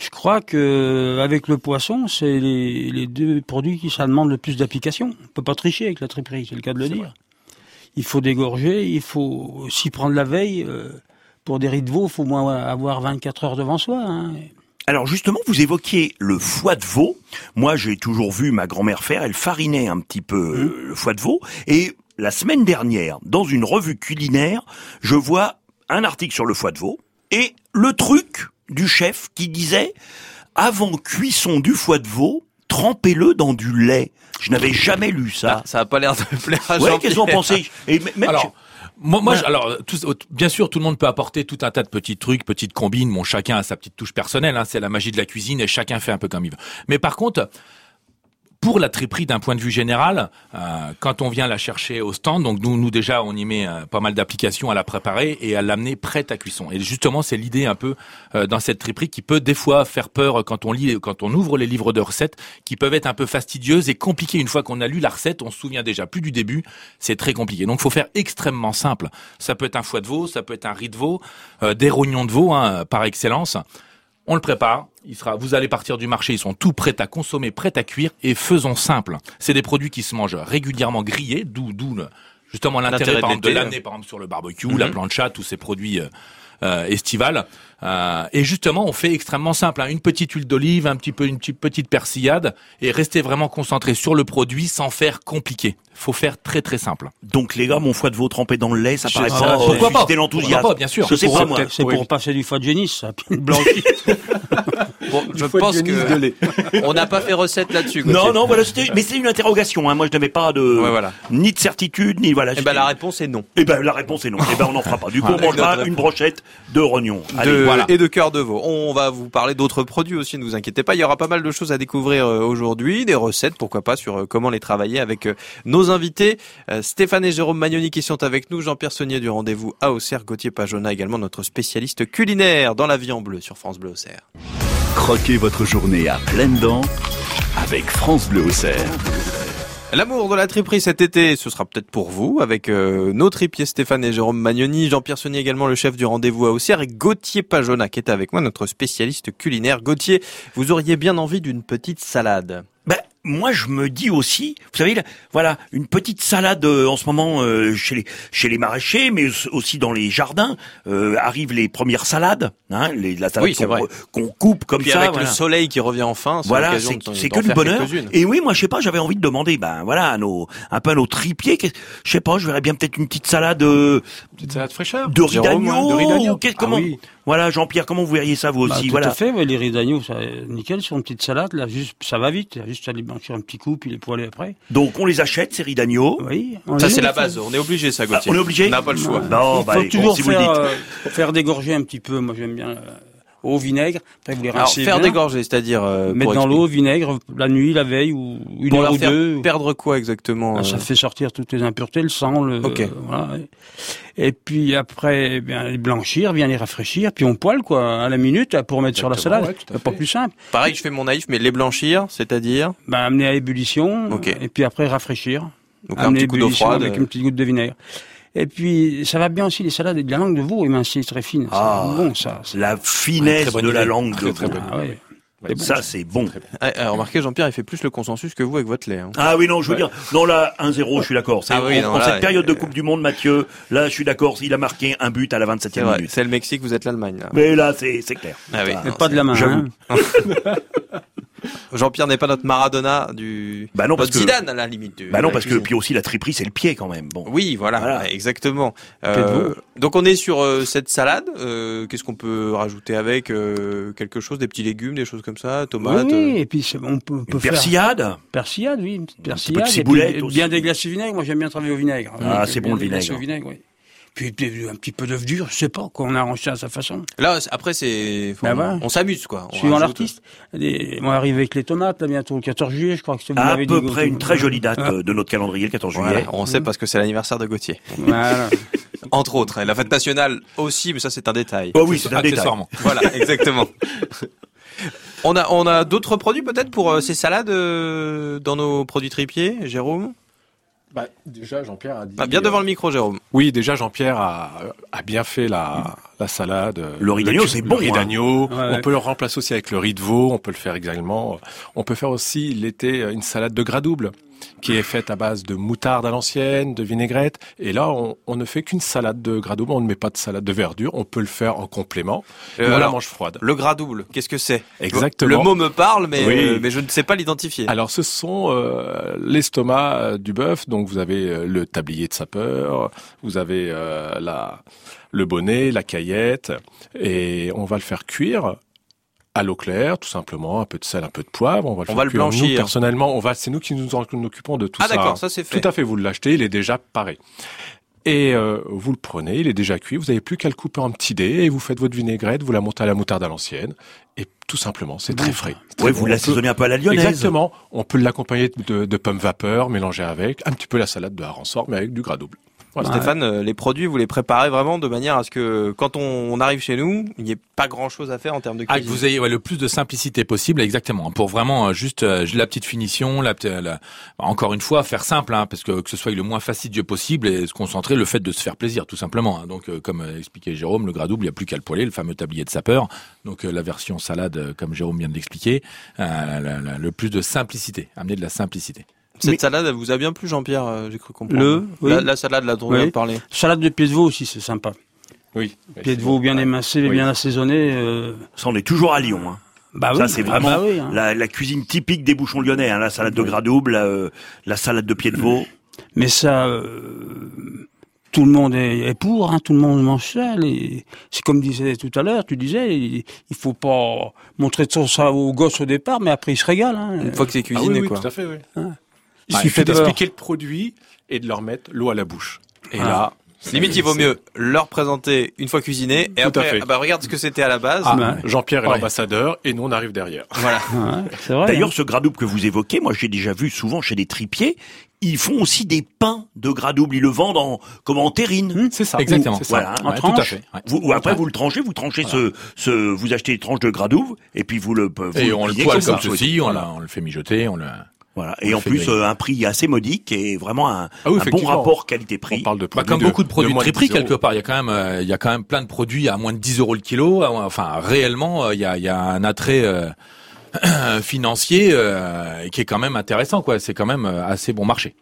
Je crois que avec le poisson, c'est les, les deux produits qui ça demande le plus d'application. On peut pas tricher avec la triperie, c'est le cas de le dire. vrai. Il faut dégorger, il faut s'y prendre la veille. euh, pour des riz de veau, il faut au moins avoir 24 heures devant soi. hein. Alors justement, vous évoquiez le foie de veau. Moi, j'ai toujours vu ma grand-mère faire. Elle farinait un petit peu Mmh. euh, le foie de veau. Et la semaine dernière, dans une revue culinaire, je vois un article sur le foie de veau et le truc du chef qui disait avant cuisson du foie de veau, trempez-le dans du lait. Je n'avais jamais lu ça. Ah, ça a pas l'air de plaire à ouais, qu'est-ce en pensez? Et même Alors, moi, moi, Ouais. je- alors, tout- bien sûr, tout le monde peut apporter tout un tas de petits trucs, petites combines. Bon, chacun a sa petite touche personnelle. Hein, c'est la magie de la cuisine et chacun fait un peu comme il veut. Mais par contre, pour la triperie d'un point de vue général, euh, quand on vient la chercher au stand, donc nous, nous déjà, on y met euh, pas mal d'applications à la préparer et à l'amener prête à cuisson. Et justement, c'est l'idée un peu euh, dans cette triperie qui peut des fois faire peur quand on lit, quand on ouvre les livres de recettes, qui peuvent être un peu fastidieuses et compliquées. Une fois qu'on a lu la recette, on se souvient déjà plus du début. C'est très compliqué. Donc, faut faire extrêmement simple. Ça peut être un foie de veau, ça peut être un riz de veau, euh, des rognons de veau hein, par excellence. On le prépare. Il sera, vous allez partir du marché, ils sont tout prêts à consommer, prêts à cuire et faisons simple. C'est des produits qui se mangent régulièrement grillés, d'où, justement l'intérêt, par de exemple, de l'été, l'amener par exemple sur le barbecue, Mhm. la plancha, tous ces produits euh, euh, estivale. Euh, et justement, on fait extrêmement simple. hein. Une petite huile d'olive, un petit peu une petite, petite persillade, et rester vraiment concentré sur le produit sans faire compliqué. Faut faire très très simple. Donc les gars, mon foie de veau trempé dans le lait, ça paraît pas. euh, pourquoi pas? l'enthousiasme. Pourquoi pas, bien sûr. Je sais C'est pas pour- moi. C'est pour passer du foie de génisse, ça, blanchi. Bon, je pense que on n'a pas fait recette là-dessus. Non, non, voilà, mais c'est une interrogation. Hein. Moi, je n'avais pas de, Ouais, voilà. ni de certitude, ni voilà. Eh ben la réponse est non. Eh ben la réponse est non. Eh ben on n'en fera pas. Du coup, on mangera une brochette de rognons. Allez, de- voilà. et de cœur de veau. On va vous parler d'autres produits aussi, ne vous inquiétez pas. Il y aura pas mal de choses à découvrir euh, aujourd'hui, des recettes, pourquoi pas, sur euh, comment les travailler avec euh, nos invités. Stéphane et Jérôme Magnoni qui sont avec nous, Jean-Pierre Saunier du rendez-vous à Auxerre, Gauthier Pajona également notre spécialiste culinaire dans la vie en bleu sur France Bleu Auxerre. Croquez votre journée à pleines dents avec France Bleu Auxerre. L'amour de la triperie cet été, ce sera peut-être pour vous, avec euh, nos tripiers Stéphane et Jérôme Magnoni, Jean-Pierre Saunier également le chef du rendez-vous à Auxerre, et Gauthier Pajona qui est avec moi, notre spécialiste culinaire. Gauthier, vous auriez bien envie d'une petite salade? Ben, moi, je me dis aussi, vous savez, là, voilà, une petite salade euh, en ce moment euh, chez les chez les maraîchers, mais aussi dans les jardins, euh, arrivent les premières salades, hein, les, la salade Oui, c'est qu'on vrai. qu'on coupe comme Puis ça. avec voilà. le soleil qui revient enfin, c'est Voilà, c'est que du bonheur. Et oui, moi, je sais pas, j'avais envie de demander, ben voilà, à nos, un peu à nos tripiers, je sais pas, je verrais bien peut-être une petite salade euh, Petite salade fraîcheur. de riz Jérôme, d'agneau. de riz d'agneau. ou Ah comment oui. Voilà, Jean-Pierre, comment vous verriez ça vous Bah, aussi tout Voilà. à fait, ouais, les riz d'agneau, ça, nickel, sur une petite salade, là, juste, ça va vite, juste à les blanchir un petit coup, puis les poêler après. Donc on les achète, ces riz d'agneau. Oui. Ça c'est la base, on est obligé ça Ah, Gauthier. on est obligé On n'a pas le choix. Non, Il bah, bon, toujours si vous le faire, dites. euh, faire dégorger un petit peu, moi j'aime bien, euh, au vinaigre, après vous les Alors faire bien, dégorger, c'est-à-dire euh, mettre dans l'eau, vinaigre, la nuit, la veille, ou une pour heure ou faire deux. perdre quoi exactement Ah, euh, Ça fait sortir toutes les impuretés, le sang, le. Ok. euh, voilà. Et puis après, eh bien les blanchir, bien les rafraîchir, puis on poêle quoi, à la minute pour mettre sur la salade. ouais, pas plus simple. Pareil, je fais mon naïf, mais les blanchir, c'est-à-dire Ben, amener à ébullition, Ok. et puis après rafraîchir. donc un amener petit à coup d'eau froide. avec une petite goutte de vinaigre. Et puis ça va bien aussi les salades et de la langue de veau, émincée très fine. Ah, c'est bon ça. La finesse de la langue Très, de très veau. Ah ouais. Ouais, bon, Ça, c'est bon. Ah, ah, remarquez, Jean-Pierre, il fait plus le consensus que vous avec votre lait. hein. Ah oui, non, je veux dire, non, là, 1-0, je suis d'accord. Ah oui, en, cette période de euh, Coupe du Monde, Mathieu, là, je suis d'accord, il a marqué un but à la 27e C'est vrai, minute. c'est le Mexique, vous êtes l'Allemagne. Mais là, c'est c'est clair. Ah oui, non, pas de la main. hein. Jean-Pierre n'est pas notre Maradona du. Bah non, parce notre que- Zidane à la limite. du- Bah non, la parce que puis aussi la triperie, c'est le pied quand même. Bon. Oui, voilà, Voilà. exactement. Euh, donc on est sur euh, cette salade. euh, Qu'est-ce qu'on peut rajouter avec euh, quelque chose, des petits légumes, des choses comme ça, tomates. Oui, euh, et puis on peut, on peut Une faire persillade? persillade, oui, une petite peu de persillade. et puis ciboulette aussi. bien déglacé au vinaigre. Moi j'aime bien travailler au vinaigre. Ah, c'est bon, le vinaigre. Au vinaigre oui. Puis un petit peu d'œuf dur, je sais pas, qu'on arrange ça à sa façon. Là, après, c'est. Bah voilà. On s'amuse, quoi. On Suivant l'artiste. On arrive avec les tomates, là, bientôt le 14 juillet, je crois que c'est À peu dit, près une très jolie date Ah. euh, de notre calendrier, le 14 Voilà, juillet. on sait parce que c'est l'anniversaire de Gauthier. Voilà. Entre autres. Et la fête nationale aussi, mais ça, c'est un détail. Oh oui, c'est un détail. Accessoirement. Voilà, exactement. On a, on a d'autres produits peut-être pour euh, ces salades euh, dans nos produits tripiers, Jérôme? Bah, déjà, Jean-Pierre a dit. Ah, Bien devant le micro, Jérôme. Oui, déjà, Jean-Pierre a, a bien fait la, la salade. euh, Le riz d'agneau, c'est le bon, riz hein. d'agneau. Ouais. On peut le remplacer aussi avec le riz de veau. On peut le faire également. On peut faire aussi l'été une salade de gras double qui est faite à base de moutarde à l'ancienne, de vinaigrette. Et là, on, on ne fait qu'une salade de gras double. On ne met pas de salade de verdure. On peut le faire en complément. Euh, la mange froide. Le gras double, qu'est-ce que c'est? Exactement. Le mot me parle, mais, Oui. euh, mais je ne sais pas l'identifier. Alors, ce sont euh, l'estomac euh, du bœuf. Donc, vous avez euh, le tablier de sapeur, vous avez euh, la, le bonnet, la caillette, et on va le faire cuire à l'eau claire, tout simplement, un peu de sel, un peu de poivre. On va le On faire va le cuire. Nous, blanchir. personnellement, on va, c'est nous qui nous en occupons de tout ah ça. d'accord, ça c'est fait. Tout à fait, vous l'achetez, il est déjà paré. Et euh, vous le prenez, il est déjà cuit, vous n'avez plus qu'à le couper en petits dés et vous faites votre vinaigrette, vous la montez à la moutarde à l'ancienne et tout simplement, c'est très frais. Très vous bon. l'assaisonnez un peu à la lyonnaise. Exactement. On peut l'accompagner de, de pommes vapeur mélangées avec un petit peu la salade de hareng mais avec du gras double. Stéphane, euh, les produits, vous les préparez vraiment de manière à ce que quand on, on arrive chez nous, il n'y ait pas grand-chose à faire en termes de Ah, que cuisine. vous ayez ouais, le plus de simplicité possible, exactement. Pour vraiment euh, juste euh, la petite finition, la, encore une fois, faire simple, hein, parce que que ce soit le moins fastidieux possible et se concentrer le fait de se faire plaisir, tout simplement. hein. Donc, euh, comme expliquait Jérôme, le gras double, il n'y a plus qu'à le poêler, le fameux tablier de sapeur. Donc, euh, la version salade, comme Jérôme vient de l'expliquer, le plus de simplicité, amener de la simplicité. Cette Mais- salade, elle vous a bien plu, Jean-Pierre, euh, j'ai cru comprendre. Le- oui. la, la salade, là, dont on Oui. vient de parler. Salade de pieds de veau aussi, c'est sympa. Oui. Pied de veau bien émincé, Oui. bien assaisonné. euh, Ça, on est toujours à Lyon. Hein. Bah ça, oui. c'est Ah vraiment bah oui, hein. la, la cuisine typique des bouchons lyonnais. Hein. La salade de gras double, la, la salade de pied de veau. Mais ça, euh, tout le monde est, est pour, hein, tout le monde mange ça. C'est comme disait tout à l'heure, tu disais, il, il faut pas montrer ça, ça aux gosses au départ, mais après ils se régalent. Hein. Une fois que c'est Ah oui, cuisiné, oui, quoi. tout à fait, oui. Hein. Il Bah, suffit d'expliquer le produit et de leur mettre l'eau à la bouche. Et Ah. là, Limite, il vaut mieux leur présenter une fois cuisiné et Tout après, ah bah regarde ce que c'était à la base. ah, Jean-Pierre est Ouais. l'ambassadeur et nous on arrive derrière. Voilà. c'est vrai. D'ailleurs, hein. ce gras double que vous évoquez, moi j'ai déjà vu souvent chez des tripiers, ils font aussi des pains de gras double. Ils le vendent en, comme en terrine. C'est ça. Exactement. C'est ça. Voilà. En Ouais, tout à fait. ouais. Vous, ou après, vous le tranchez, vous tranchez ce, ce, vous achetez des tranches de gras double, et puis vous le, vous Et on le poêle comme ça. ceci, on, on le fait mijoter, on le. Voilà. Et en plus, euh, un prix assez modique et vraiment un, Ah oui, un bon rapport qualité-prix. On parle de Bah, comme de- beaucoup de produits moins de 10 euros. quelque part, il y a quand même, euh, il y a quand même plein de produits à moins de 10 euros le kilo. Euh, Enfin, réellement, euh, il y a, il y a un attrait euh, financier euh, qui est quand même intéressant, quoi. C'est quand même euh, assez bon marché.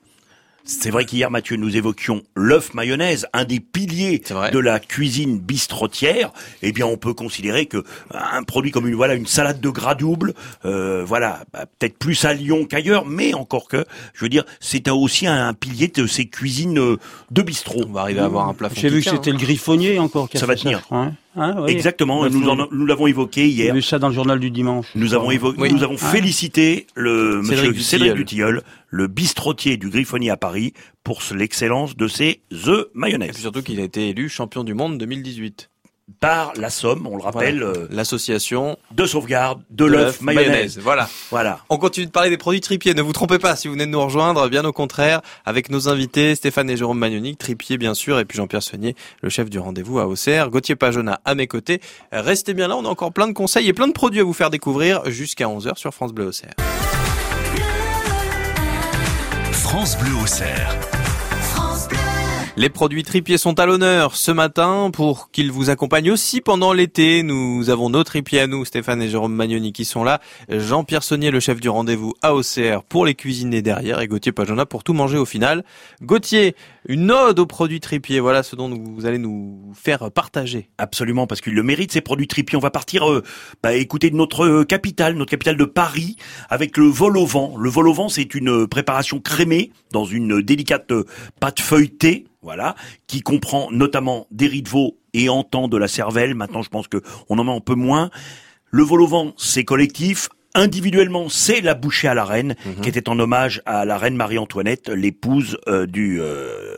C'est vrai qu'hier, Mathieu, nous évoquions l'œuf mayonnaise, un des piliers de la cuisine bistrotière. Eh bien, on peut considérer que un produit comme une voilà une salade de gras double, euh, voilà, bah, peut-être plus à Lyon qu'ailleurs, mais encore que, je veux dire, c'est aussi un, un pilier de ces cuisines euh, de bistrot. On va arriver à avoir un plafond. J'ai vu que c'était hein. le griffonnier encore qui a Ça fait va tenir. Hein. Oui. Exactement, Bah, nous, faut- en- nous l'avons évoqué hier. vu ça dans le journal du dimanche. Nous avons évoqué, Oui. nous avons félicité le Cédric monsieur. Cédric Dutilleul, le bistrotier du Griffonnier à Paris, pour l'excellence de ses œufs Et mayonnaise. puis surtout qu'il a été élu champion du monde 2018. Par la Somme, on le rappelle, Voilà. euh, L'association de sauvegarde de l'œuf mayonnaise. Voilà. Voilà. On continue de parler des produits tripiers. Ne vous trompez pas si vous venez de nous rejoindre. Bien au contraire, avec nos invités Stéphane et Jérôme Magnonic, tripier bien sûr, et puis Jean-Pierre Saunier, le chef du rendez-vous à Auxerre. Gauthier Pajona à mes côtés. Restez bien là, on a encore plein de conseils et plein de produits à vous faire découvrir jusqu'à 11h sur France Bleu Auxerre. France Bleu Auxerre. Les produits tripiers sont à l'honneur ce matin pour qu'ils vous accompagnent aussi pendant l'été. Nous avons nos tripiers à nous, Stéphane et Jérôme Magnoni qui sont là. Jean-Pierre Saunier, le chef du rendez-vous à OCR pour les cuisiner derrière et Gauthier Pajona pour tout manger au final. Gauthier, une ode aux produits tripiers. Voilà ce dont vous allez nous faire partager. Absolument, parce qu'il le mérite, ces produits tripiers. On va partir euh, bah, écouter de notre euh, capitale, notre capitale de Paris, avec le vol au vent. Le vol au vent, c'est une euh, préparation crémée dans une délicate euh, pâte feuilletée, voilà, qui comprend notamment des riz de veau et en temps de la cervelle. Maintenant, je pense que on en met un peu moins. Le vol au vent, c'est collectif. Individuellement, c'est la bouchée à la reine, qui était en hommage à la reine Marie-Antoinette, l'épouse euh, du, euh,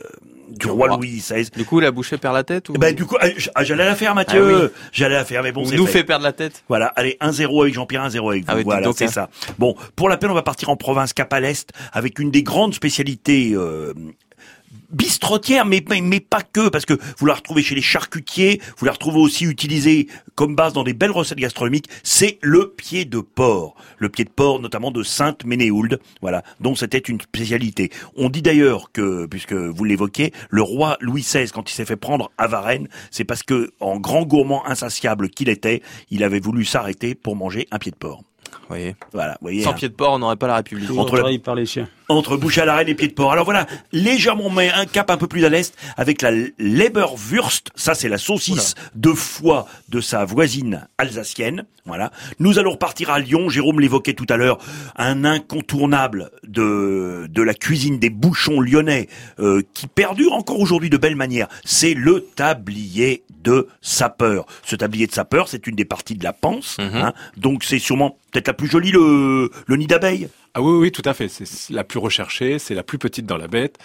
du roi roi. Louis XVI. Du coup, la bouchée perd la tête ou... Ben du coup, ah, ah, j'allais la faire, Mathieu. Ah oui. J'allais la faire, mais bon, c'est nous fait. fait perdre la tête Voilà, allez, 1-0 avec Jean-Pierre, 1-0 avec vous. Ah oui, voilà, c'est hein. ça. Bon, pour la peine, on va partir en province Cap à l'Est avec une des grandes spécialités euh, bistrotières, mais, mais, mais pas que, parce que vous la retrouvez chez les charcutiers, vous la retrouvez aussi utilisée comme base dans des belles recettes gastronomiques, c'est le pied de porc. Le pied de porc, notamment de Sainte-Ménéhould, voilà, dont c'était une spécialité. On dit d'ailleurs que, puisque vous l'évoquez, le roi Louis XVI, quand il s'est fait prendre à Varennes, c'est parce que, en grand gourmand insatiable qu'il était, il avait voulu s'arrêter pour manger un pied de porc. Vous voyez. Voilà, vous voyez. Sans hein. pied de porc, on n'aurait pas la République. Entre par les chiens. Entre bouche à la reine et pied de porc. Alors voilà, légèrement mais un cap un peu plus à l'est avec la Leberwurst, ça c'est la saucisse de foie de sa voisine alsacienne. Voilà. Nous allons repartir à Lyon, Jérôme l'évoquait tout à l'heure, un incontournable de de la cuisine des bouchons lyonnais euh, qui perdure encore aujourd'hui de belle manière, c'est le tablier de sapeur. Ce tablier de sapeur, c'est une des parties de la panse, hein. donc c'est sûrement peut-être la plus jolie le le nid d'abeille. Ah oui, oui, tout à fait. C'est la plus recherchée, c'est la plus petite dans la bête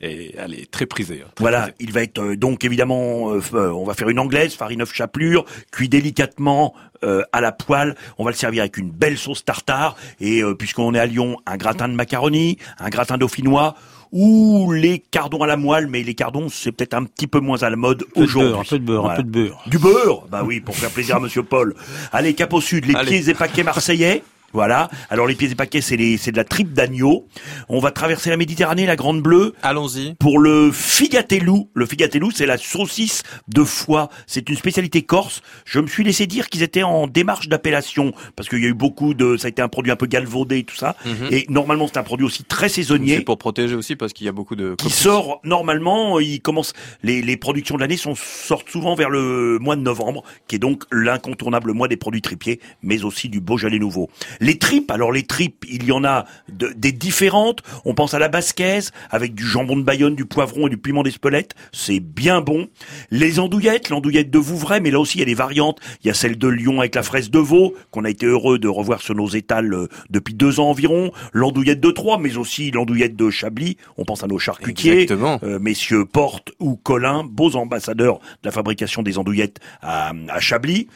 et elle est très prisée. hein, très Voilà, prisée. il va être euh, donc évidemment, euh, euh, on va faire une anglaise, farine œuf chapelure, cuit délicatement euh, à la poêle. On va le servir avec une belle sauce tartare et euh, puisqu'on est à Lyon, un gratin de macaroni, un gratin dauphinois ou les cardons à la moelle, mais les cardons c'est peut-être un petit peu moins à la mode aujourd'hui. un peu de beurre, Voilà. un peu de beurre. Du beurre? Bah oui, pour faire plaisir à Monsieur Paul. Allez, cap au sud, les Allez. pieds et paquets marseillais. Voilà. Alors les pieds et paquets, c'est de la tripe d'agneau. On va traverser la Méditerranée, la Grande Bleue. Allons-y. Pour le figatelou. Le figatelou, c'est la saucisse de foie. C'est une spécialité corse. Je me suis laissé dire qu'ils étaient en démarche d'appellation parce qu'il y a eu beaucoup de, ça a été un produit un peu galvaudé et tout ça. Mhm. Et normalement, c'est un produit aussi très saisonnier. C'est pour protéger aussi parce qu'il y a beaucoup de. Qui sort normalement, il commence les, les productions de l'année sont sortent souvent vers le mois de novembre, qui est donc l'incontournable mois des produits tripiers, mais aussi du Beaujolais nouveau. Les tripes, alors les tripes, il y en a de- des différentes. On pense à la basquaise avec du jambon de Bayonne, du poivron et du piment d'Espelette, c'est bien bon. Les andouillettes, l'andouillette de Vouvray, mais là aussi il y a des variantes. Il y a celle de Lyon avec la fraise de veau qu'on a été heureux de revoir sur nos étals euh, depuis deux ans environ. L'andouillette de Troyes, mais aussi l'andouillette de Chablis. On pense à nos charcutiers, Exactement. euh, messieurs Porte ou Colin, beaux ambassadeurs de la fabrication des andouillettes à, à Chablis.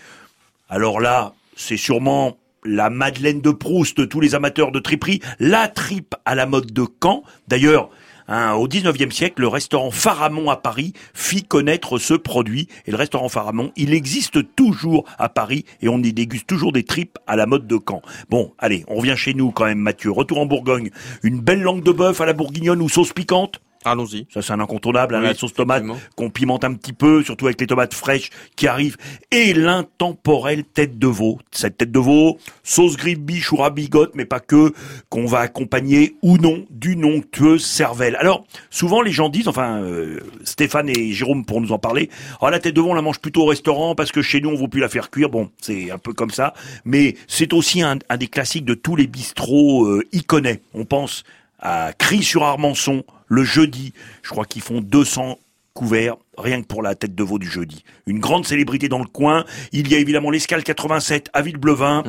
Alors là, c'est sûrement la Madeleine de Proust de tous les amateurs de triperie, la tripe à la mode de Caen. D'ailleurs, hein, au 19e siècle, le restaurant Faramond à Paris fit connaître ce produit. Et le restaurant Faramond, il existe toujours à Paris et on y déguste toujours des tripes à la mode de Caen. Bon, allez, on revient chez nous quand même, Mathieu. Retour en Bourgogne. Une belle langue de bœuf à la bourguignonne ou sauce piquante? Allons-y. Ça, c'est un incontournable, hein, la sauce tomate qu'on pimente un petit peu, surtout avec les tomates fraîches qui arrivent. Et l'intemporelle tête de veau. Cette tête de veau, sauce grive biche ou rabigote, mais pas que, qu'on va accompagner ou non d'une onctueuse cervelle. Alors, souvent les gens disent, enfin, euh, Stéphane et Jérôme pour nous en parler, oh, la tête de veau, on la mange plutôt au restaurant parce que chez nous, on ne veut plus la faire cuire. Bon, c'est un peu comme ça. Mais c'est aussi un, un des classiques de tous les bistrots euh, iconais. On pense à Cry-sur-Armançon, le jeudi. Je crois qu'ils font 200 couverts rien que pour la tête de veau du jeudi. Une grande célébrité dans le coin. Il y a évidemment l'Escale 87 à Villeblevin,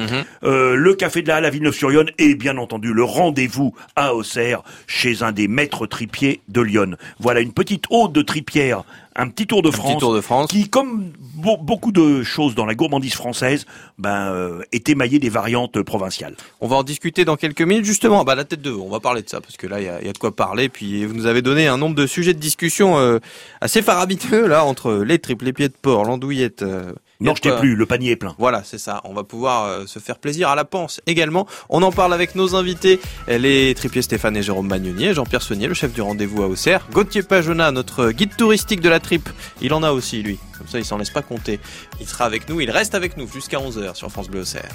euh, le Café de la Halle à Villeneuve-sur-Yonne et bien entendu le rendez-vous à Auxerre chez un des maîtres tripiers de Lyon. Voilà une petite ode de tripière, un petit tour de France, tour de France. qui, comme beau- beaucoup de choses dans la gourmandise française, ben, euh, est émaillé des variantes provinciales. On va en discuter dans quelques minutes. Justement, bah, la tête de veau, on va parler de ça, parce que là, il y a, il y a de quoi parler. Puis vous nous avez donné un nombre de sujets de discussion euh, assez faramineux, là, entre les tripes, les pieds de porc, l'andouillette. euh, Non, je t'ai plus, le panier est plein. Voilà, c'est ça. On va pouvoir euh, se faire plaisir à la panse également. On en parle avec nos invités, les tripiers Stéphane et Jérôme Magnonier, Jean-Pierre Saunier, le chef du rendez-vous à Auxerre, Gauthier Pajona, notre guide touristique de la tripe. Il en a aussi, lui. Comme ça, il s'en laisse pas compter. Il sera avec nous, il reste avec nous jusqu'à 11h sur France Bleu Auxerre.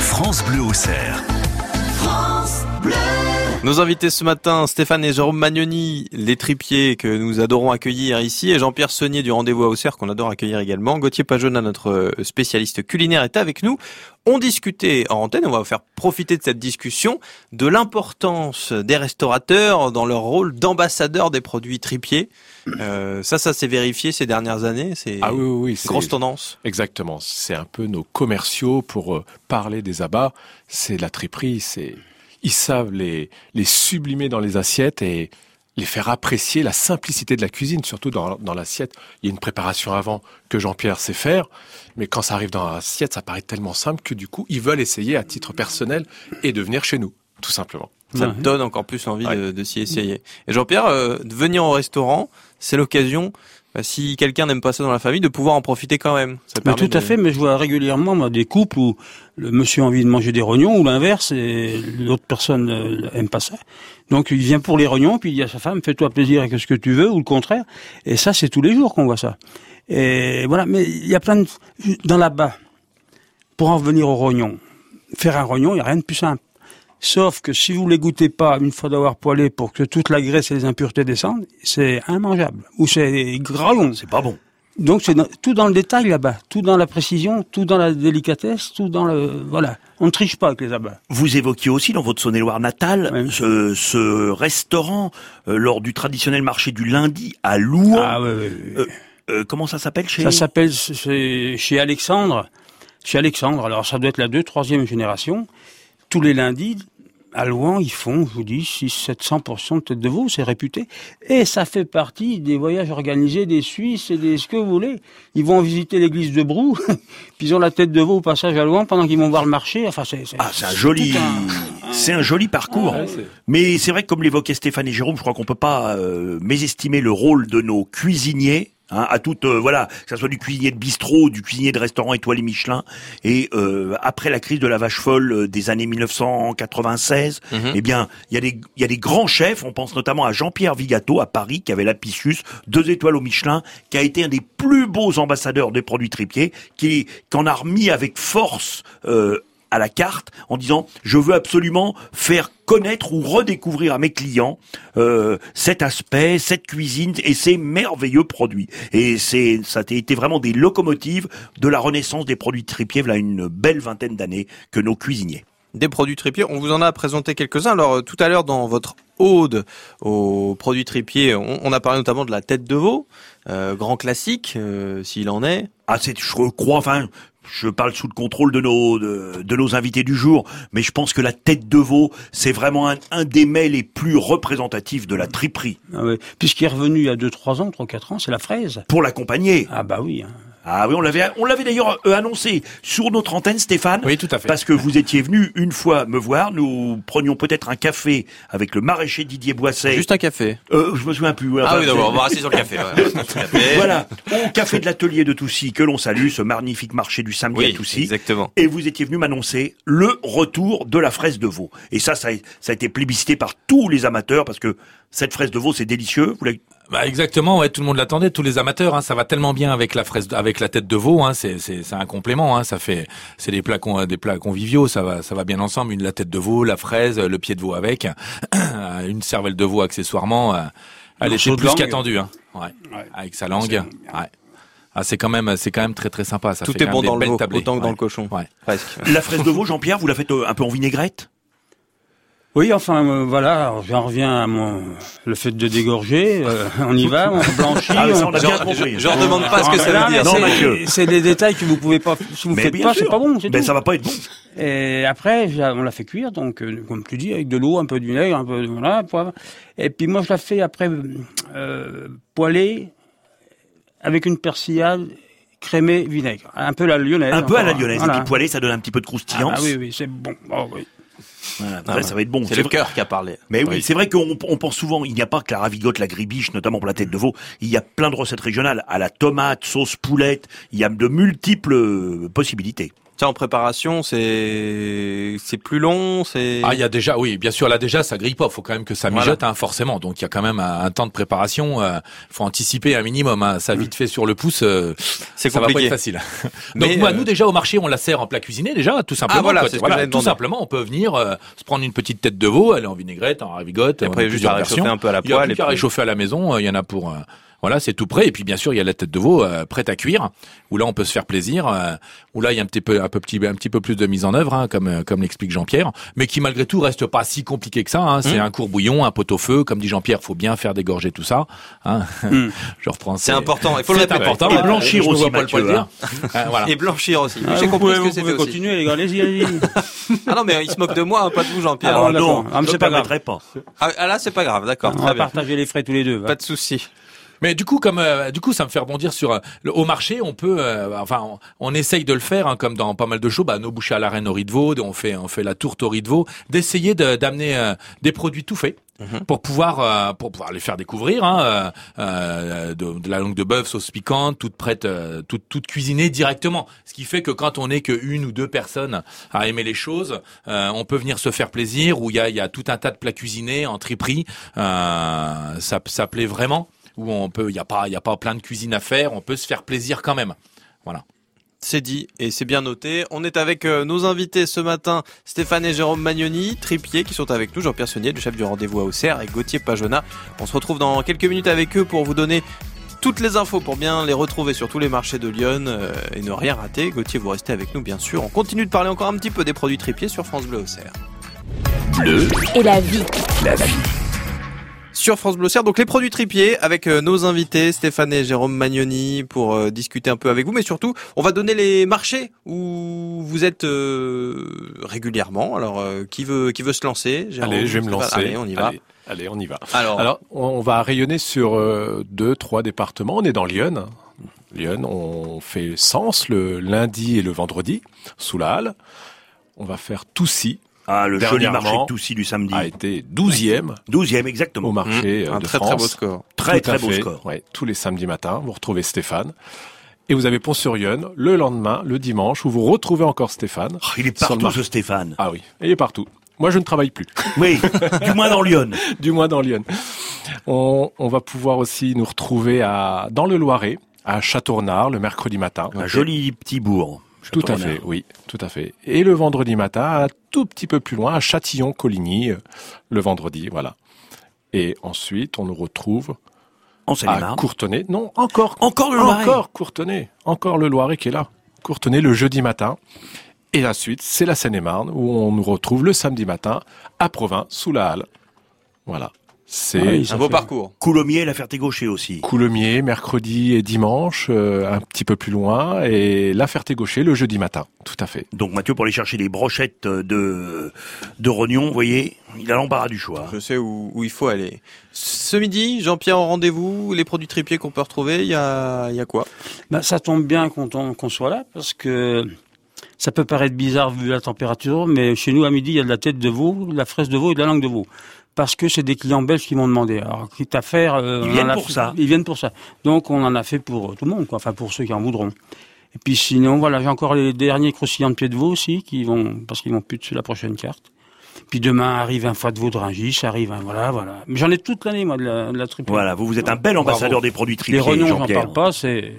France Bleu Auxerre. Nos invités ce matin, Stéphane et Jérôme Magnoni, les tripiers que nous adorons accueillir ici, et Jean-Pierre Saunier du Rendez-vous à Auxerre qu'on adore accueillir également. Gauthier Pajona, notre euh, spécialiste culinaire, est avec nous. On discutait en antenne, on va vous faire profiter de cette discussion, de l'importance des restaurateurs dans leur rôle d'ambassadeurs des produits tripiers. Euh, ça, ça s'est vérifié ces dernières années. C'est Ah oui, oui, oui. une c'est- grosse tendance. Exactement. C'est un peu nos commerciaux pour euh, parler des abats. C'est la triperie. C'est ils savent les les sublimer dans les assiettes et les faire apprécier la simplicité de la cuisine, surtout dans, dans l'assiette. Il y a une préparation avant que Jean-Pierre sait faire, mais quand ça arrive dans l'assiette, ça paraît tellement simple que du coup, ils veulent essayer à titre personnel et de venir chez nous, tout simplement. Ça Ouais. te donne encore plus envie Ouais. de, de s'y essayer. Et Jean-Pierre, euh, de venir au restaurant, c'est l'occasion, bah, si quelqu'un n'aime pas ça dans la famille, de pouvoir en profiter quand même. Ça Mais tout à de- fait, mais je vois régulièrement moi, des couples où le monsieur a envie de manger des rognons ou l'inverse et l'autre personne euh, aime pas ça. Donc il vient pour les rognons puis il dit à sa femme fais-toi plaisir avec ce que tu veux ou le contraire. Et ça c'est tous les jours qu'on voit ça. Et voilà, mais il y a plein de dans là-bas pour en revenir aux rognons. Faire un rognon, il n'y a rien de plus simple. Sauf que si vous les goûtez pas une fois d'avoir poêlé pour que toute la graisse et les impuretés descendent, c'est immangeable. Ou c'est gras long. C'est pas bon. Donc c'est tout dans le détail là-bas, tout dans la précision, tout dans la délicatesse, tout dans le voilà. On ne triche pas avec les abats. Vous évoquiez aussi dans votre Saône-et-Loire natale ce, ce restaurant euh, lors du traditionnel marché du lundi à Louan. Ah. Euh, euh, comment ça s'appelle chez Ça s'appelle chez Alexandre, chez Alexandre. Alors ça doit être la deux, troisième génération. Tous les lundis, à Louan, ils font, je vous dis, 6 700 de tête de veau, c'est réputé. Et ça fait partie des voyages organisés des Suisses et des ce que vous voulez. Ils vont visiter l'église de Brou, puis ils ont la tête de veau au passage à Louan pendant qu'ils vont voir le marché. Enfin, c'est Ah, c'est un joli, un- c'est un joli parcours. Ouais, c'est- Mais c'est vrai que comme l'évoquait Stéphane et Jérôme, je crois qu'on peut pas euh, mésestimer le rôle de nos cuisiniers Hein, à toute euh, voilà, que ça soit du cuisinier de bistrot, du cuisinier de restaurant étoilé Michelin. Et euh, après la crise de la vache folle euh, des années 1996, Mhm. eh bien, il y a des il y a des grands chefs. On pense notamment à Jean-Pierre Vigato à Paris, qui avait l'Apicius, deux étoiles au Michelin, qui a été un des plus beaux ambassadeurs des produits tripiers, qui qu'en a remis avec force. À la carte en disant je veux absolument faire connaître ou redécouvrir à mes clients euh, cet aspect, cette cuisine et ces merveilleux produits. Et c'est ça a été vraiment des locomotives de la renaissance des produits tripiers, voilà une belle vingtaine d'années que nos cuisiniers. Des produits tripiers, on vous en a présenté quelques-uns. Alors euh, tout à l'heure dans votre ode aux produits tripiers, on, on a parlé notamment de la tête de veau, euh, grand classique euh, s'il en est. Ah, c'est, je crois, enfin, je parle sous le contrôle de nos de, de nos invités du jour, mais je pense que la tête de veau, c'est vraiment un, un des mets les plus représentatifs de la triperie. Ah ouais. Puis ce qui est revenu il y a 2-3 ans, 3-4 ans, c'est la fraise. Pour l'accompagner. Ah bah oui. hein. Ah oui, on l'avait, on l'avait d'ailleurs euh, annoncé sur notre antenne, Stéphane. Oui, tout à fait. Parce que vous étiez venu une fois me voir. Nous prenions peut-être un café avec le maraîcher Didier Boisset. Juste un café. Euh, je me souviens plus. Ah Enfin, oui, d'accord, on va rester sur le café. ouais. Voilà, au café de l'atelier de Toussy, que l'on salue, ce magnifique marché du samedi Oui, à Toussy. exactement. Et vous étiez venu m'annoncer le retour de la fraise de veau. Et ça, ça a, ça a été plébiscité par tous les amateurs parce que cette fraise de veau, c'est délicieux. Vous Bah exactement, ouais, tout le monde l'attendait, tous les amateurs, hein, ça va tellement bien avec la fraise, avec la tête de veau, hein, c'est c'est c'est un complément, hein, ça fait c'est des plats con- des plats conviviaux, ça va ça va bien ensemble, une la tête de veau, la fraise, le pied de veau avec, une cervelle de veau accessoirement, euh, elle était plus qu'attendue, hein, ouais, avec sa langue, ouais. Ah, c'est quand même c'est quand même très très sympa, ça Tout fait est bon dans le veau, autant que dans le cochon. Ouais. Presque. La fraise de veau, Jean-Pierre, vous la faites euh, un peu en vinaigrette? Oui, enfin euh, voilà, j'en reviens à mon le fait de dégorger. euh, on y va, on blanchit. Ah, mais on- on a bien Je, compris. je, je redemande pas ce que ça veut dire. mais Non, c'est- Mathieu. C'est des détails que vous pouvez pas, si vous Mais faites pas, sûr. c'est pas bon, c'est Ben, tout. ça va pas être bon. Et après, on l'a fait cuire, donc euh, comme tu dis, avec de l'eau, un peu de vinaigre, un peu de voilà, poivre. Et puis moi, je la fais après euh, poêler avec une persillade crémée vinaigre, un peu la lyonnaise. Un peu à la encore, lyonnaise. voilà. Et puis poêlé, ça donne un petit peu de Ah, croustillance. bah oui, oui, c'est bon. Oh, oui. Voilà, Ah ouais. ça va être bon. C'est le vrai- cœur qui a parlé. Mais oui, c'est vrai qu'on on pense souvent, il n'y a pas que la ravigote, la gribiche, notamment pour la tête de veau. Il y a plein de recettes régionales. À la tomate, sauce poulette, il y a de multiples euh, possibilités. Ça en préparation, c'est c'est plus long, c'est. Ah, il y a déjà, oui, bien sûr, là déjà, ça grille pas. Faut quand même que ça Voilà. mijote, hein, forcément. Donc il y a quand même un, un temps de préparation. euh, faut anticiper un minimum. Hein. Ça vite fait sur le pouce, euh, C'est ça va pas compliqué. être facile. Donc Mais, moi, euh, nous déjà au marché, on la sert en plat cuisiné déjà, tout simplement. Ah, voilà, c'est j'allais tout simplement, on peut venir euh, se prendre une petite tête de veau, aller en vinaigrette, en ravigote. Et après, juste à réchauffer versions. un peu à la Il y a poêle. plus qu'à réchauffer à la maison. euh, Il y en a pour. Voilà, c'est tout prêt. Et puis bien sûr, il y a la tête de veau euh, prête à cuire, où là on peut se faire plaisir, euh, où là il y a un petit peu, un peu petit, un petit peu plus de mise en œuvre, hein, comme euh, comme l'explique Jean-Pierre, mais qui malgré tout reste pas si compliqué que ça. Hein. C'est Mmh. un court bouillon, un pot au feu, comme dit Jean-Pierre, faut bien faire dégorger tout ça. Hein. Mmh. Je reprends. C'est important, il faut le c'est répéter. important. Et hein. blanchir aussi, le dire. hein. Euh, voilà. Et blanchir aussi. Ah, J'ai compris pouvez, ce que c'était pouvez aussi. continuer, les gars, allez-y. Ah non, mais il se moque de moi, hein, pas de vous, Jean-Pierre. Ah, d'accord. non, Ah, mais je c'est ne pas grave. permettrai pas. Ah, ah, là, c'est pas grave, d'accord, On va partager les frais tous les deux. va. Pas de souci. Mais du coup, comme euh, du coup, ça me fait rebondir sur euh, le- au marché, on peut, euh, enfin, on, on essaye de le faire, hein, comme dans pas mal de choses. Bah, nos bouchées à la reine au riz de veau, on fait, on fait la tourte au riz de veau, d'essayer de- d'amener euh, des produits tout faits. Pour pouvoir euh, pour pouvoir les faire découvrir hein, euh, euh, de, de la langue de bœuf sauce piquante toute prête euh, toute toute cuisinée directement ce qui fait que quand on n'est que une ou deux personnes à aimer les choses euh, on peut venir se faire plaisir où il y a il y a tout un tas de plats cuisinés en triperie euh, ça ça plaît vraiment où on peut il y a pas il y a pas plein de cuisine à faire on peut se faire plaisir quand même voilà C'est dit et c'est bien noté. On est avec euh, nos invités ce matin, Stéphane et Jérôme Magnoni, tripiers, qui sont avec nous, Jean-Pierre Saunier, le chef du rendez-vous à Auxerre, et Gauthier Pajona. On se retrouve dans quelques minutes avec eux pour vous donner toutes les infos pour bien les retrouver sur tous les marchés de Lyon euh, et ne rien rater. Gauthier, vous restez avec nous bien sûr. On continue de parler encore un petit peu des produits tripiers sur France Bleu Auxerre. Bleu, Et la vie. la vie. Sur France Bleu donc les produits tripiers avec euh, nos invités Stéphane et Jérôme Magnoni pour euh, discuter un peu avec vous, mais surtout on va donner les marchés où vous êtes euh, régulièrement. Alors euh, qui veut qui veut se lancer Jérôme, Allez, je vais me lancer. Allez, on y va. Allez, allez, on y va. Alors, Alors, on on va rayonner sur euh, deux, trois départements. On est dans Lyon. Lyon, on fait Sens le lundi et le vendredi, sous la halle. On va faire Toussy Ah, le joli marché de Toussy du samedi. a été 12e 12e, exactement. au marché Mmh, un de très, très beau score. Très, Tout très beau fait. score. Ouais, tous les samedis matins, vous retrouvez Stéphane. Et vous avez Pont-sur-Yonne le lendemain, le dimanche, où vous retrouvez encore Stéphane. Oh, il est partout, ce Stéphane. Ah oui, il est partout. Moi, je ne travaille plus. Oui, du moins dans Lyon. du moins dans Lyon. On, on va pouvoir aussi nous retrouver à, dans le Loiret, à Châteaurnard, le mercredi matin. Un joli petit bourg. Tout à fait, oui, tout à fait. Et le vendredi matin, un tout petit peu plus loin, à Châtillon-Coligny, euh, le vendredi, voilà. Et ensuite, on nous retrouve En à. Courtenay. Non, encore, Encore le Loiret. encore Courtenay, encore le Loiret qui est là. Courtenay le jeudi matin. Et la suite, c'est la Seine-et-Marne, où on nous retrouve le samedi matin à Provins, sous la halle. Voilà. C'est Ah oui, Un beau fait- parcours. Coulommiers, la Ferté-Gaucher aussi. Coulommiers, mercredi et dimanche, euh, un petit peu plus loin, et la Ferté-Gaucher le jeudi matin. Tout à fait. Donc Mathieu, pour aller chercher des brochettes de, de rognons, vous voyez, il a l'embarras du choix. Je sais où, où il faut aller. Ce midi, Jean-Pierre en rendez-vous, les produits tripiers qu'on peut retrouver, il y a, il y a quoi? Bah, ça tombe bien qu'on soit là parce que ça peut paraître bizarre vu la température, mais chez nous à midi il y a de la tête de veau, de la fraise de veau et de la langue de veau. Parce que c'est des clients belges qui m'ont demandé. Alors, quitte à faire, euh, Ils viennent pour fait- ça. Ils viennent pour ça. Donc, on en a fait pour euh, tout le monde, quoi. Enfin, pour ceux qui en voudront. Et puis, sinon, voilà, j'ai encore les derniers croustillants de pied de veau aussi, qui vont, parce qu'ils vont plus sur la prochaine carte. Puis demain arrive un foie de veau de Rungis, arrive un, voilà, voilà. Mais j'en ai toute l'année, moi, de la, de la triple. Voilà, vous, vous êtes un bel ambassadeur des produits Les tripiers, rognons, j'en Jean-Pierre. parle pas, c'est,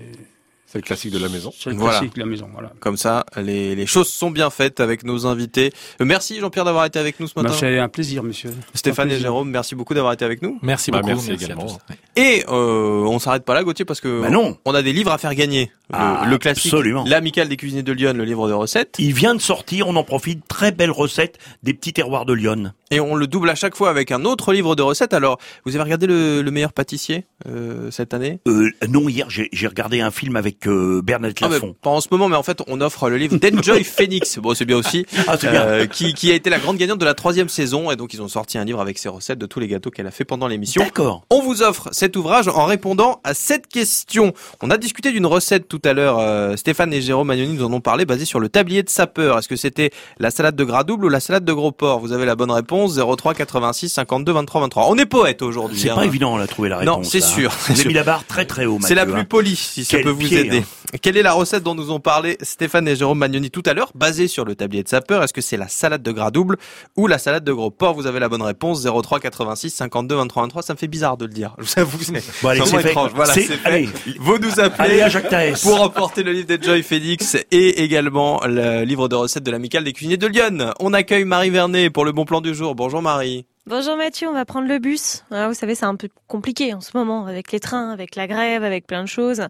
C'est le classique de la maison. c'est le Voilà. classique de la maison, voilà. Comme ça, les, les choses sont bien faites avec nos invités. Euh, Merci Jean-Pierre d'avoir été avec nous ce Bah, matin. c'est un plaisir, monsieur. Stéphane et. Jérôme, merci beaucoup d'avoir été avec nous. Merci Bah, beaucoup. merci également. Et euh, on s'arrête pas là, Gauthier, parce que Bah non. on a des livres à faire gagner. Le, Ah, le classique, absolument. l'amicale des cuisiniers de Lyon, le livre de recettes. Il vient de sortir, on en profite, très belle recette des petits terroirs de Lyon. Et on le double à chaque fois avec un autre livre de recettes. Alors, vous avez regardé le, le meilleur pâtissier euh, cette année? Euh, non, hier, j'ai regardé un film avec euh, Bernadette Ah, Lafont. Pas en ce moment, mais en fait, on offre le livre d'Enjoy Phoenix. Bon, c'est bien aussi. Ah, bien. Euh, qui, qui a été la grande gagnante de la troisième saison. Et donc, ils ont sorti un livre avec ses recettes de tous les gâteaux qu'elle a fait pendant l'émission. D'accord. On vous offre cet ouvrage en répondant à cette question. On a discuté d'une recette tout à l'heure. euh, Stéphane et Jérôme Magnoni nous en ont parlé, basée sur le tablier de sapeur. Est-ce que c'était la salade de gras double ou la salade de gros porc? Vous avez la bonne réponse 03 86 52 23 23. On est poète aujourd'hui. C'est hein. pas évident à trouver la réponse. Non, c'est sûr. Avez mis la barre très très haut, C'est la plus hein. polie, si ça Quel peut vous pied, aider. hein. Quelle est la recette dont nous ont parlé Stéphane et Jérôme Magnoni tout à l'heure, basée sur le tablier de sapeur Est-ce que c'est la salade de gras double ou la salade de gros porc? Vous avez la bonne réponse 03 86 52 23 23. Ça me fait bizarre de le dire. Je vous avoue, c'est Bon, étrange. Voilà, C'est- fait. allez. Vous nous appelez Allez, pour remporter le livre de Joy Phoenix et également le livre de recettes de l'amicale des cuisiniers de Lyon. On accueille Marie Vernet pour le bon plan du jour. Bonjour Marie. Bonjour Mathieu, on va prendre le bus. Ah, vous savez, c'est un peu compliqué en ce moment avec les trains, avec la grève, avec plein de choses.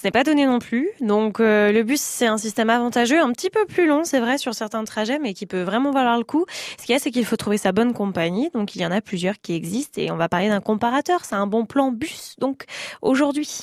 Ce n'est pas donné non plus. Donc euh, le bus, c'est un système avantageux, un petit peu plus long, c'est vrai, sur certains trajets, mais qui peut vraiment valoir le coup. Ce qu'il y a, c'est qu'il faut trouver sa bonne compagnie. Donc il y en a plusieurs qui existent et on va parler d'un comparateur. C'est un bon plan bus. Donc aujourd'hui.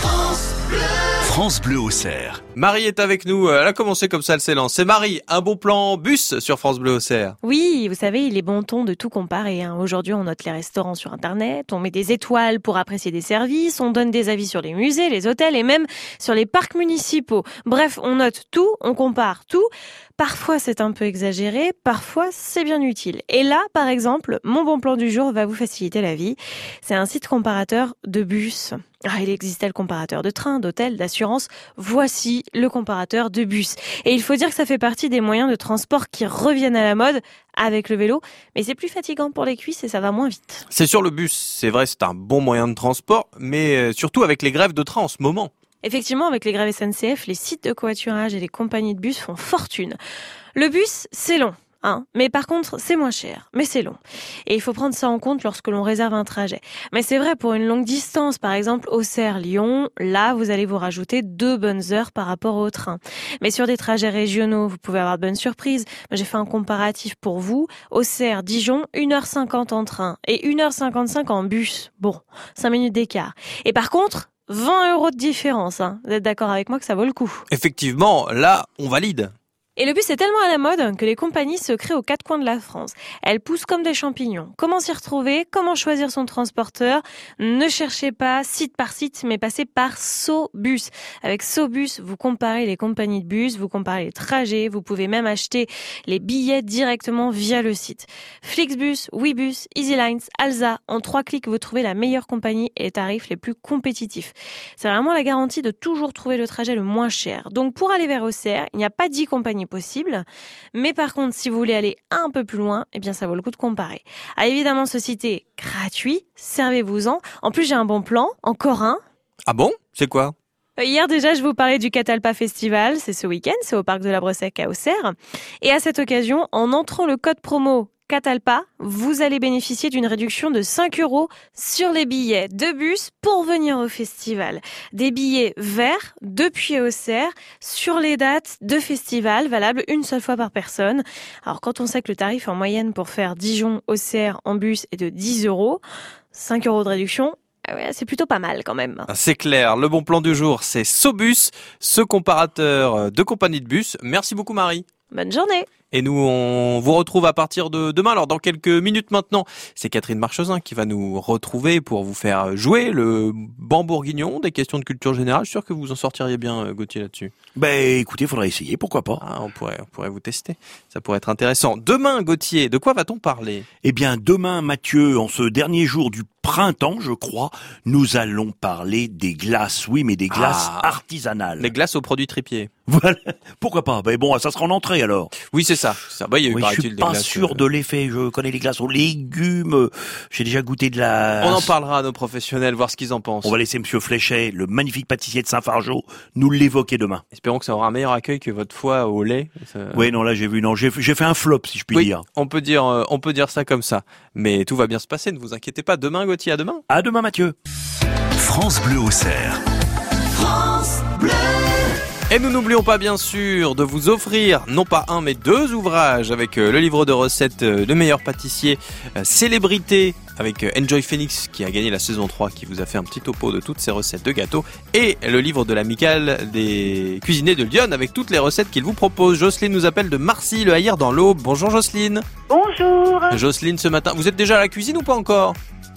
France Bleu au cerf. Marie est avec nous. Elle a commencé comme ça, elle s'élance. C'est Marie, un bon plan bus sur France Bleu au cerf. Oui, vous savez, il est bon ton de tout comparer. hein. Aujourd'hui, on note les restaurants sur Internet, on met des étoiles pour apprécier des services, on donne des avis sur les musées, les hôtels et même sur les parcs municipaux. Bref, on note tout, on compare tout. Parfois, c'est un peu exagéré, parfois, c'est bien utile. Et là, par exemple, mon bon plan du jour va vous faciliter la vie. C'est un site comparateur de bus. Ah, il existait le comparateur de train, d'hôtel, d'assurance. Voici le comparateur de bus. Et il faut dire que ça fait partie des moyens de transport qui reviennent à la mode avec le vélo, mais c'est plus fatigant pour les cuisses et ça va moins vite. C'est sur le bus, c'est vrai, c'est un bon moyen de transport, mais euh, surtout avec les grèves de train en ce moment. Effectivement, avec les grèves SNCF, les sites de covoiturage et les compagnies de bus font fortune. Le bus, c'est long. Hein mais par contre, c'est moins cher, mais c'est long. Et il faut prendre ça en compte lorsque l'on réserve un trajet. Mais c'est vrai pour une longue distance, par exemple Auxerre-Lyon, là, vous allez vous rajouter deux bonnes heures par rapport au train. Mais sur des trajets régionaux, vous pouvez avoir de bonnes surprises. J'ai fait un comparatif pour vous. Auxerre-Dijon, 1h50 en train et 1h55 en bus. Bon, 5 minutes d'écart. Et par contre, 20 euros de différence. Hein. Vous êtes d'accord avec moi que ça vaut le coup? Effectivement, là, on valide. Et le bus est tellement à la mode que les compagnies se créent aux quatre coins de la France. Elles poussent comme des champignons. Comment s'y retrouver? Comment choisir son transporteur? Ne cherchez pas site par site, mais passez par Sobus. Avec Sobus, vous comparez les compagnies de bus, vous comparez les trajets, vous pouvez même acheter les billets directement via le site. Flixbus, Webus, EasyLines, Alza, en trois clics, vous trouvez la meilleure compagnie et les tarifs les plus compétitifs. C'est vraiment la garantie de toujours trouver le trajet le moins cher. Donc pour aller vers Auxerre, il n'y a pas dix compagnies possibles. Mais par contre, si vous voulez aller un peu plus loin, eh bien ça vaut le coup de comparer. Ah, évidemment, ce site est gratuit, servez-vous-en. En plus, j'ai un bon plan, encore un. Ah bon? C'est quoi? Euh, Hier déjà, je vous parlais du Catalpa Festival, c'est ce week-end, c'est au parc de la Bressec à Auxerre. Et à cette occasion, en entrant le code promo Catalpa, vous allez bénéficier d'une réduction de 5 euros sur les billets de bus pour venir au festival. Des billets verts depuis Auxerre sur les dates de festival valables une seule fois par personne. Alors quand on sait que le tarif en moyenne pour faire Dijon-Auxerre en bus est de 10 euros, 5 euros de réduction, ah ouais, c'est plutôt pas mal quand même. Ah, C'est clair, le bon plan du jour, c'est Sobus, ce comparateur de compagnie de bus. Merci beaucoup Marie. Bonne journée Et nous, on vous retrouve à partir de demain. Alors, dans quelques minutes maintenant, c'est Catherine Marchesin qui va nous retrouver pour vous faire jouer le banc bourguignon des questions de culture générale. Je suis sûr que vous en sortiriez bien, euh, Gauthier, là-dessus. Ben, écoutez, faudrait essayer, pourquoi pas. Ah, on pourrait, on pourrait vous tester. Ça pourrait être intéressant. Demain, Gauthier, de quoi va-t-on parler? Eh bien, demain, Mathieu, en ce dernier jour du printemps, je crois, nous allons parler des glaces. Oui, mais des glaces Ah. artisanales. Les glaces aux produits tripiers. Voilà. Pourquoi pas? Ben bon, ça sera en entrée alors. Oui, c'est ça. ça. Bah, il y a eu, Oui, je suis pas glaces, sûr euh, de l'effet. Je connais les glaces aux légumes. J'ai déjà goûté de la. On en parlera à nos professionnels, voir ce qu'ils en pensent. On va laisser Monsieur Fléchet, le magnifique pâtissier de Saint-Fargeau, nous l'évoquer demain. Espérons que ça aura un meilleur accueil que votre foie au lait. Ça- Oui, non, là j'ai vu, non, j'ai fait un flop, si je puis Oui, dire. on peut dire, euh, on peut dire ça comme ça. Mais tout va bien se passer, ne vous inquiétez pas. Demain, Gauthier, à demain. À demain, Mathieu. France Bleu au cerf. Et nous n'oublions pas bien sûr de vous offrir non pas un mais deux ouvrages avec euh, le livre de recettes euh, de meilleur pâtissier euh, célébrité avec Enjoy Phoenix qui a gagné la saison 3 qui vous a fait un petit topo de toutes ses recettes de gâteaux et le livre de l'amicale des cuisiniers de Lyon avec toutes les recettes qu'il vous propose. Jocelyne nous appelle de Marcy le Hayer dans l'Aube. Bonjour Jocelyne. Bonjour. Jocelyne ce matin, vous êtes déjà à la cuisine ou pas encore?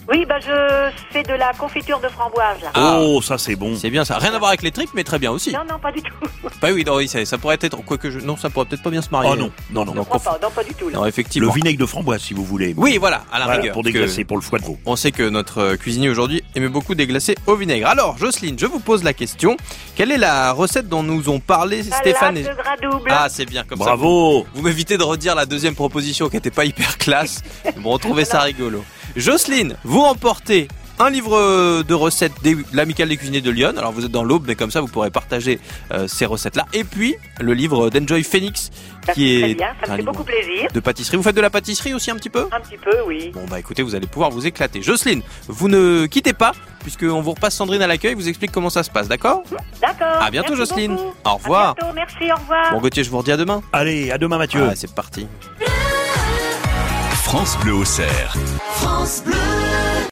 Oui, bah je fais de la confiture de framboise là. Oh, ça c'est bon. C'est bien ça. Rien à voir avec les tripes mais très bien aussi. Non, non, pas du tout. Bah oui, non, oui, ça, ça pourrait être quoique je non, ça pourrait peut-être pas bien se marier. Oh non, non, non. Non, Non, pas, non, pas du tout. Là. non, effectivement. Le vinaigre de framboise, si vous voulez. Oui, voilà, à la Voilà, rigueur. pour que déglacer, pour le foie de veau. On sait que notre euh, cuisinier aujourd'hui aimait beaucoup déglacer au vinaigre. Alors, Jocelyne, je vous pose la question. Quelle est la recette dont nous ont parlé Stéphane et... Salade de gras double. Ah, c'est bien comme ça. Bravo. Vous m'évitez de redire la deuxième proposition qui n'était pas hyper classe. Bon, on trouvait ça rigolo. Jocelyne, vous remportez un livre de recettes de l'Amicale des cuisiniers de Lyon. Alors vous êtes dans l'aube, mais comme ça vous pourrez partager euh, ces recettes-là. Et puis le livre d'Enjoy Phoenix, Ça, qui très est bien, ça un me fait livre beaucoup plaisir. de pâtisserie. Vous faites de la pâtisserie aussi un petit peu? Un petit peu, oui. Bon bah écoutez, vous allez pouvoir vous éclater. Jocelyne, vous ne quittez pas, puisqu'on vous repasse Sandrine à l'accueil, vous explique comment ça se passe, d'accord? D'accord. À bientôt merci Jocelyne. beaucoup. Au revoir. À bientôt, merci, au revoir. Bon Gauthier, je vous redis à demain. Allez, à demain, Mathieu. Ah, c'est parti. France Bleu Auxerre. France Bleu.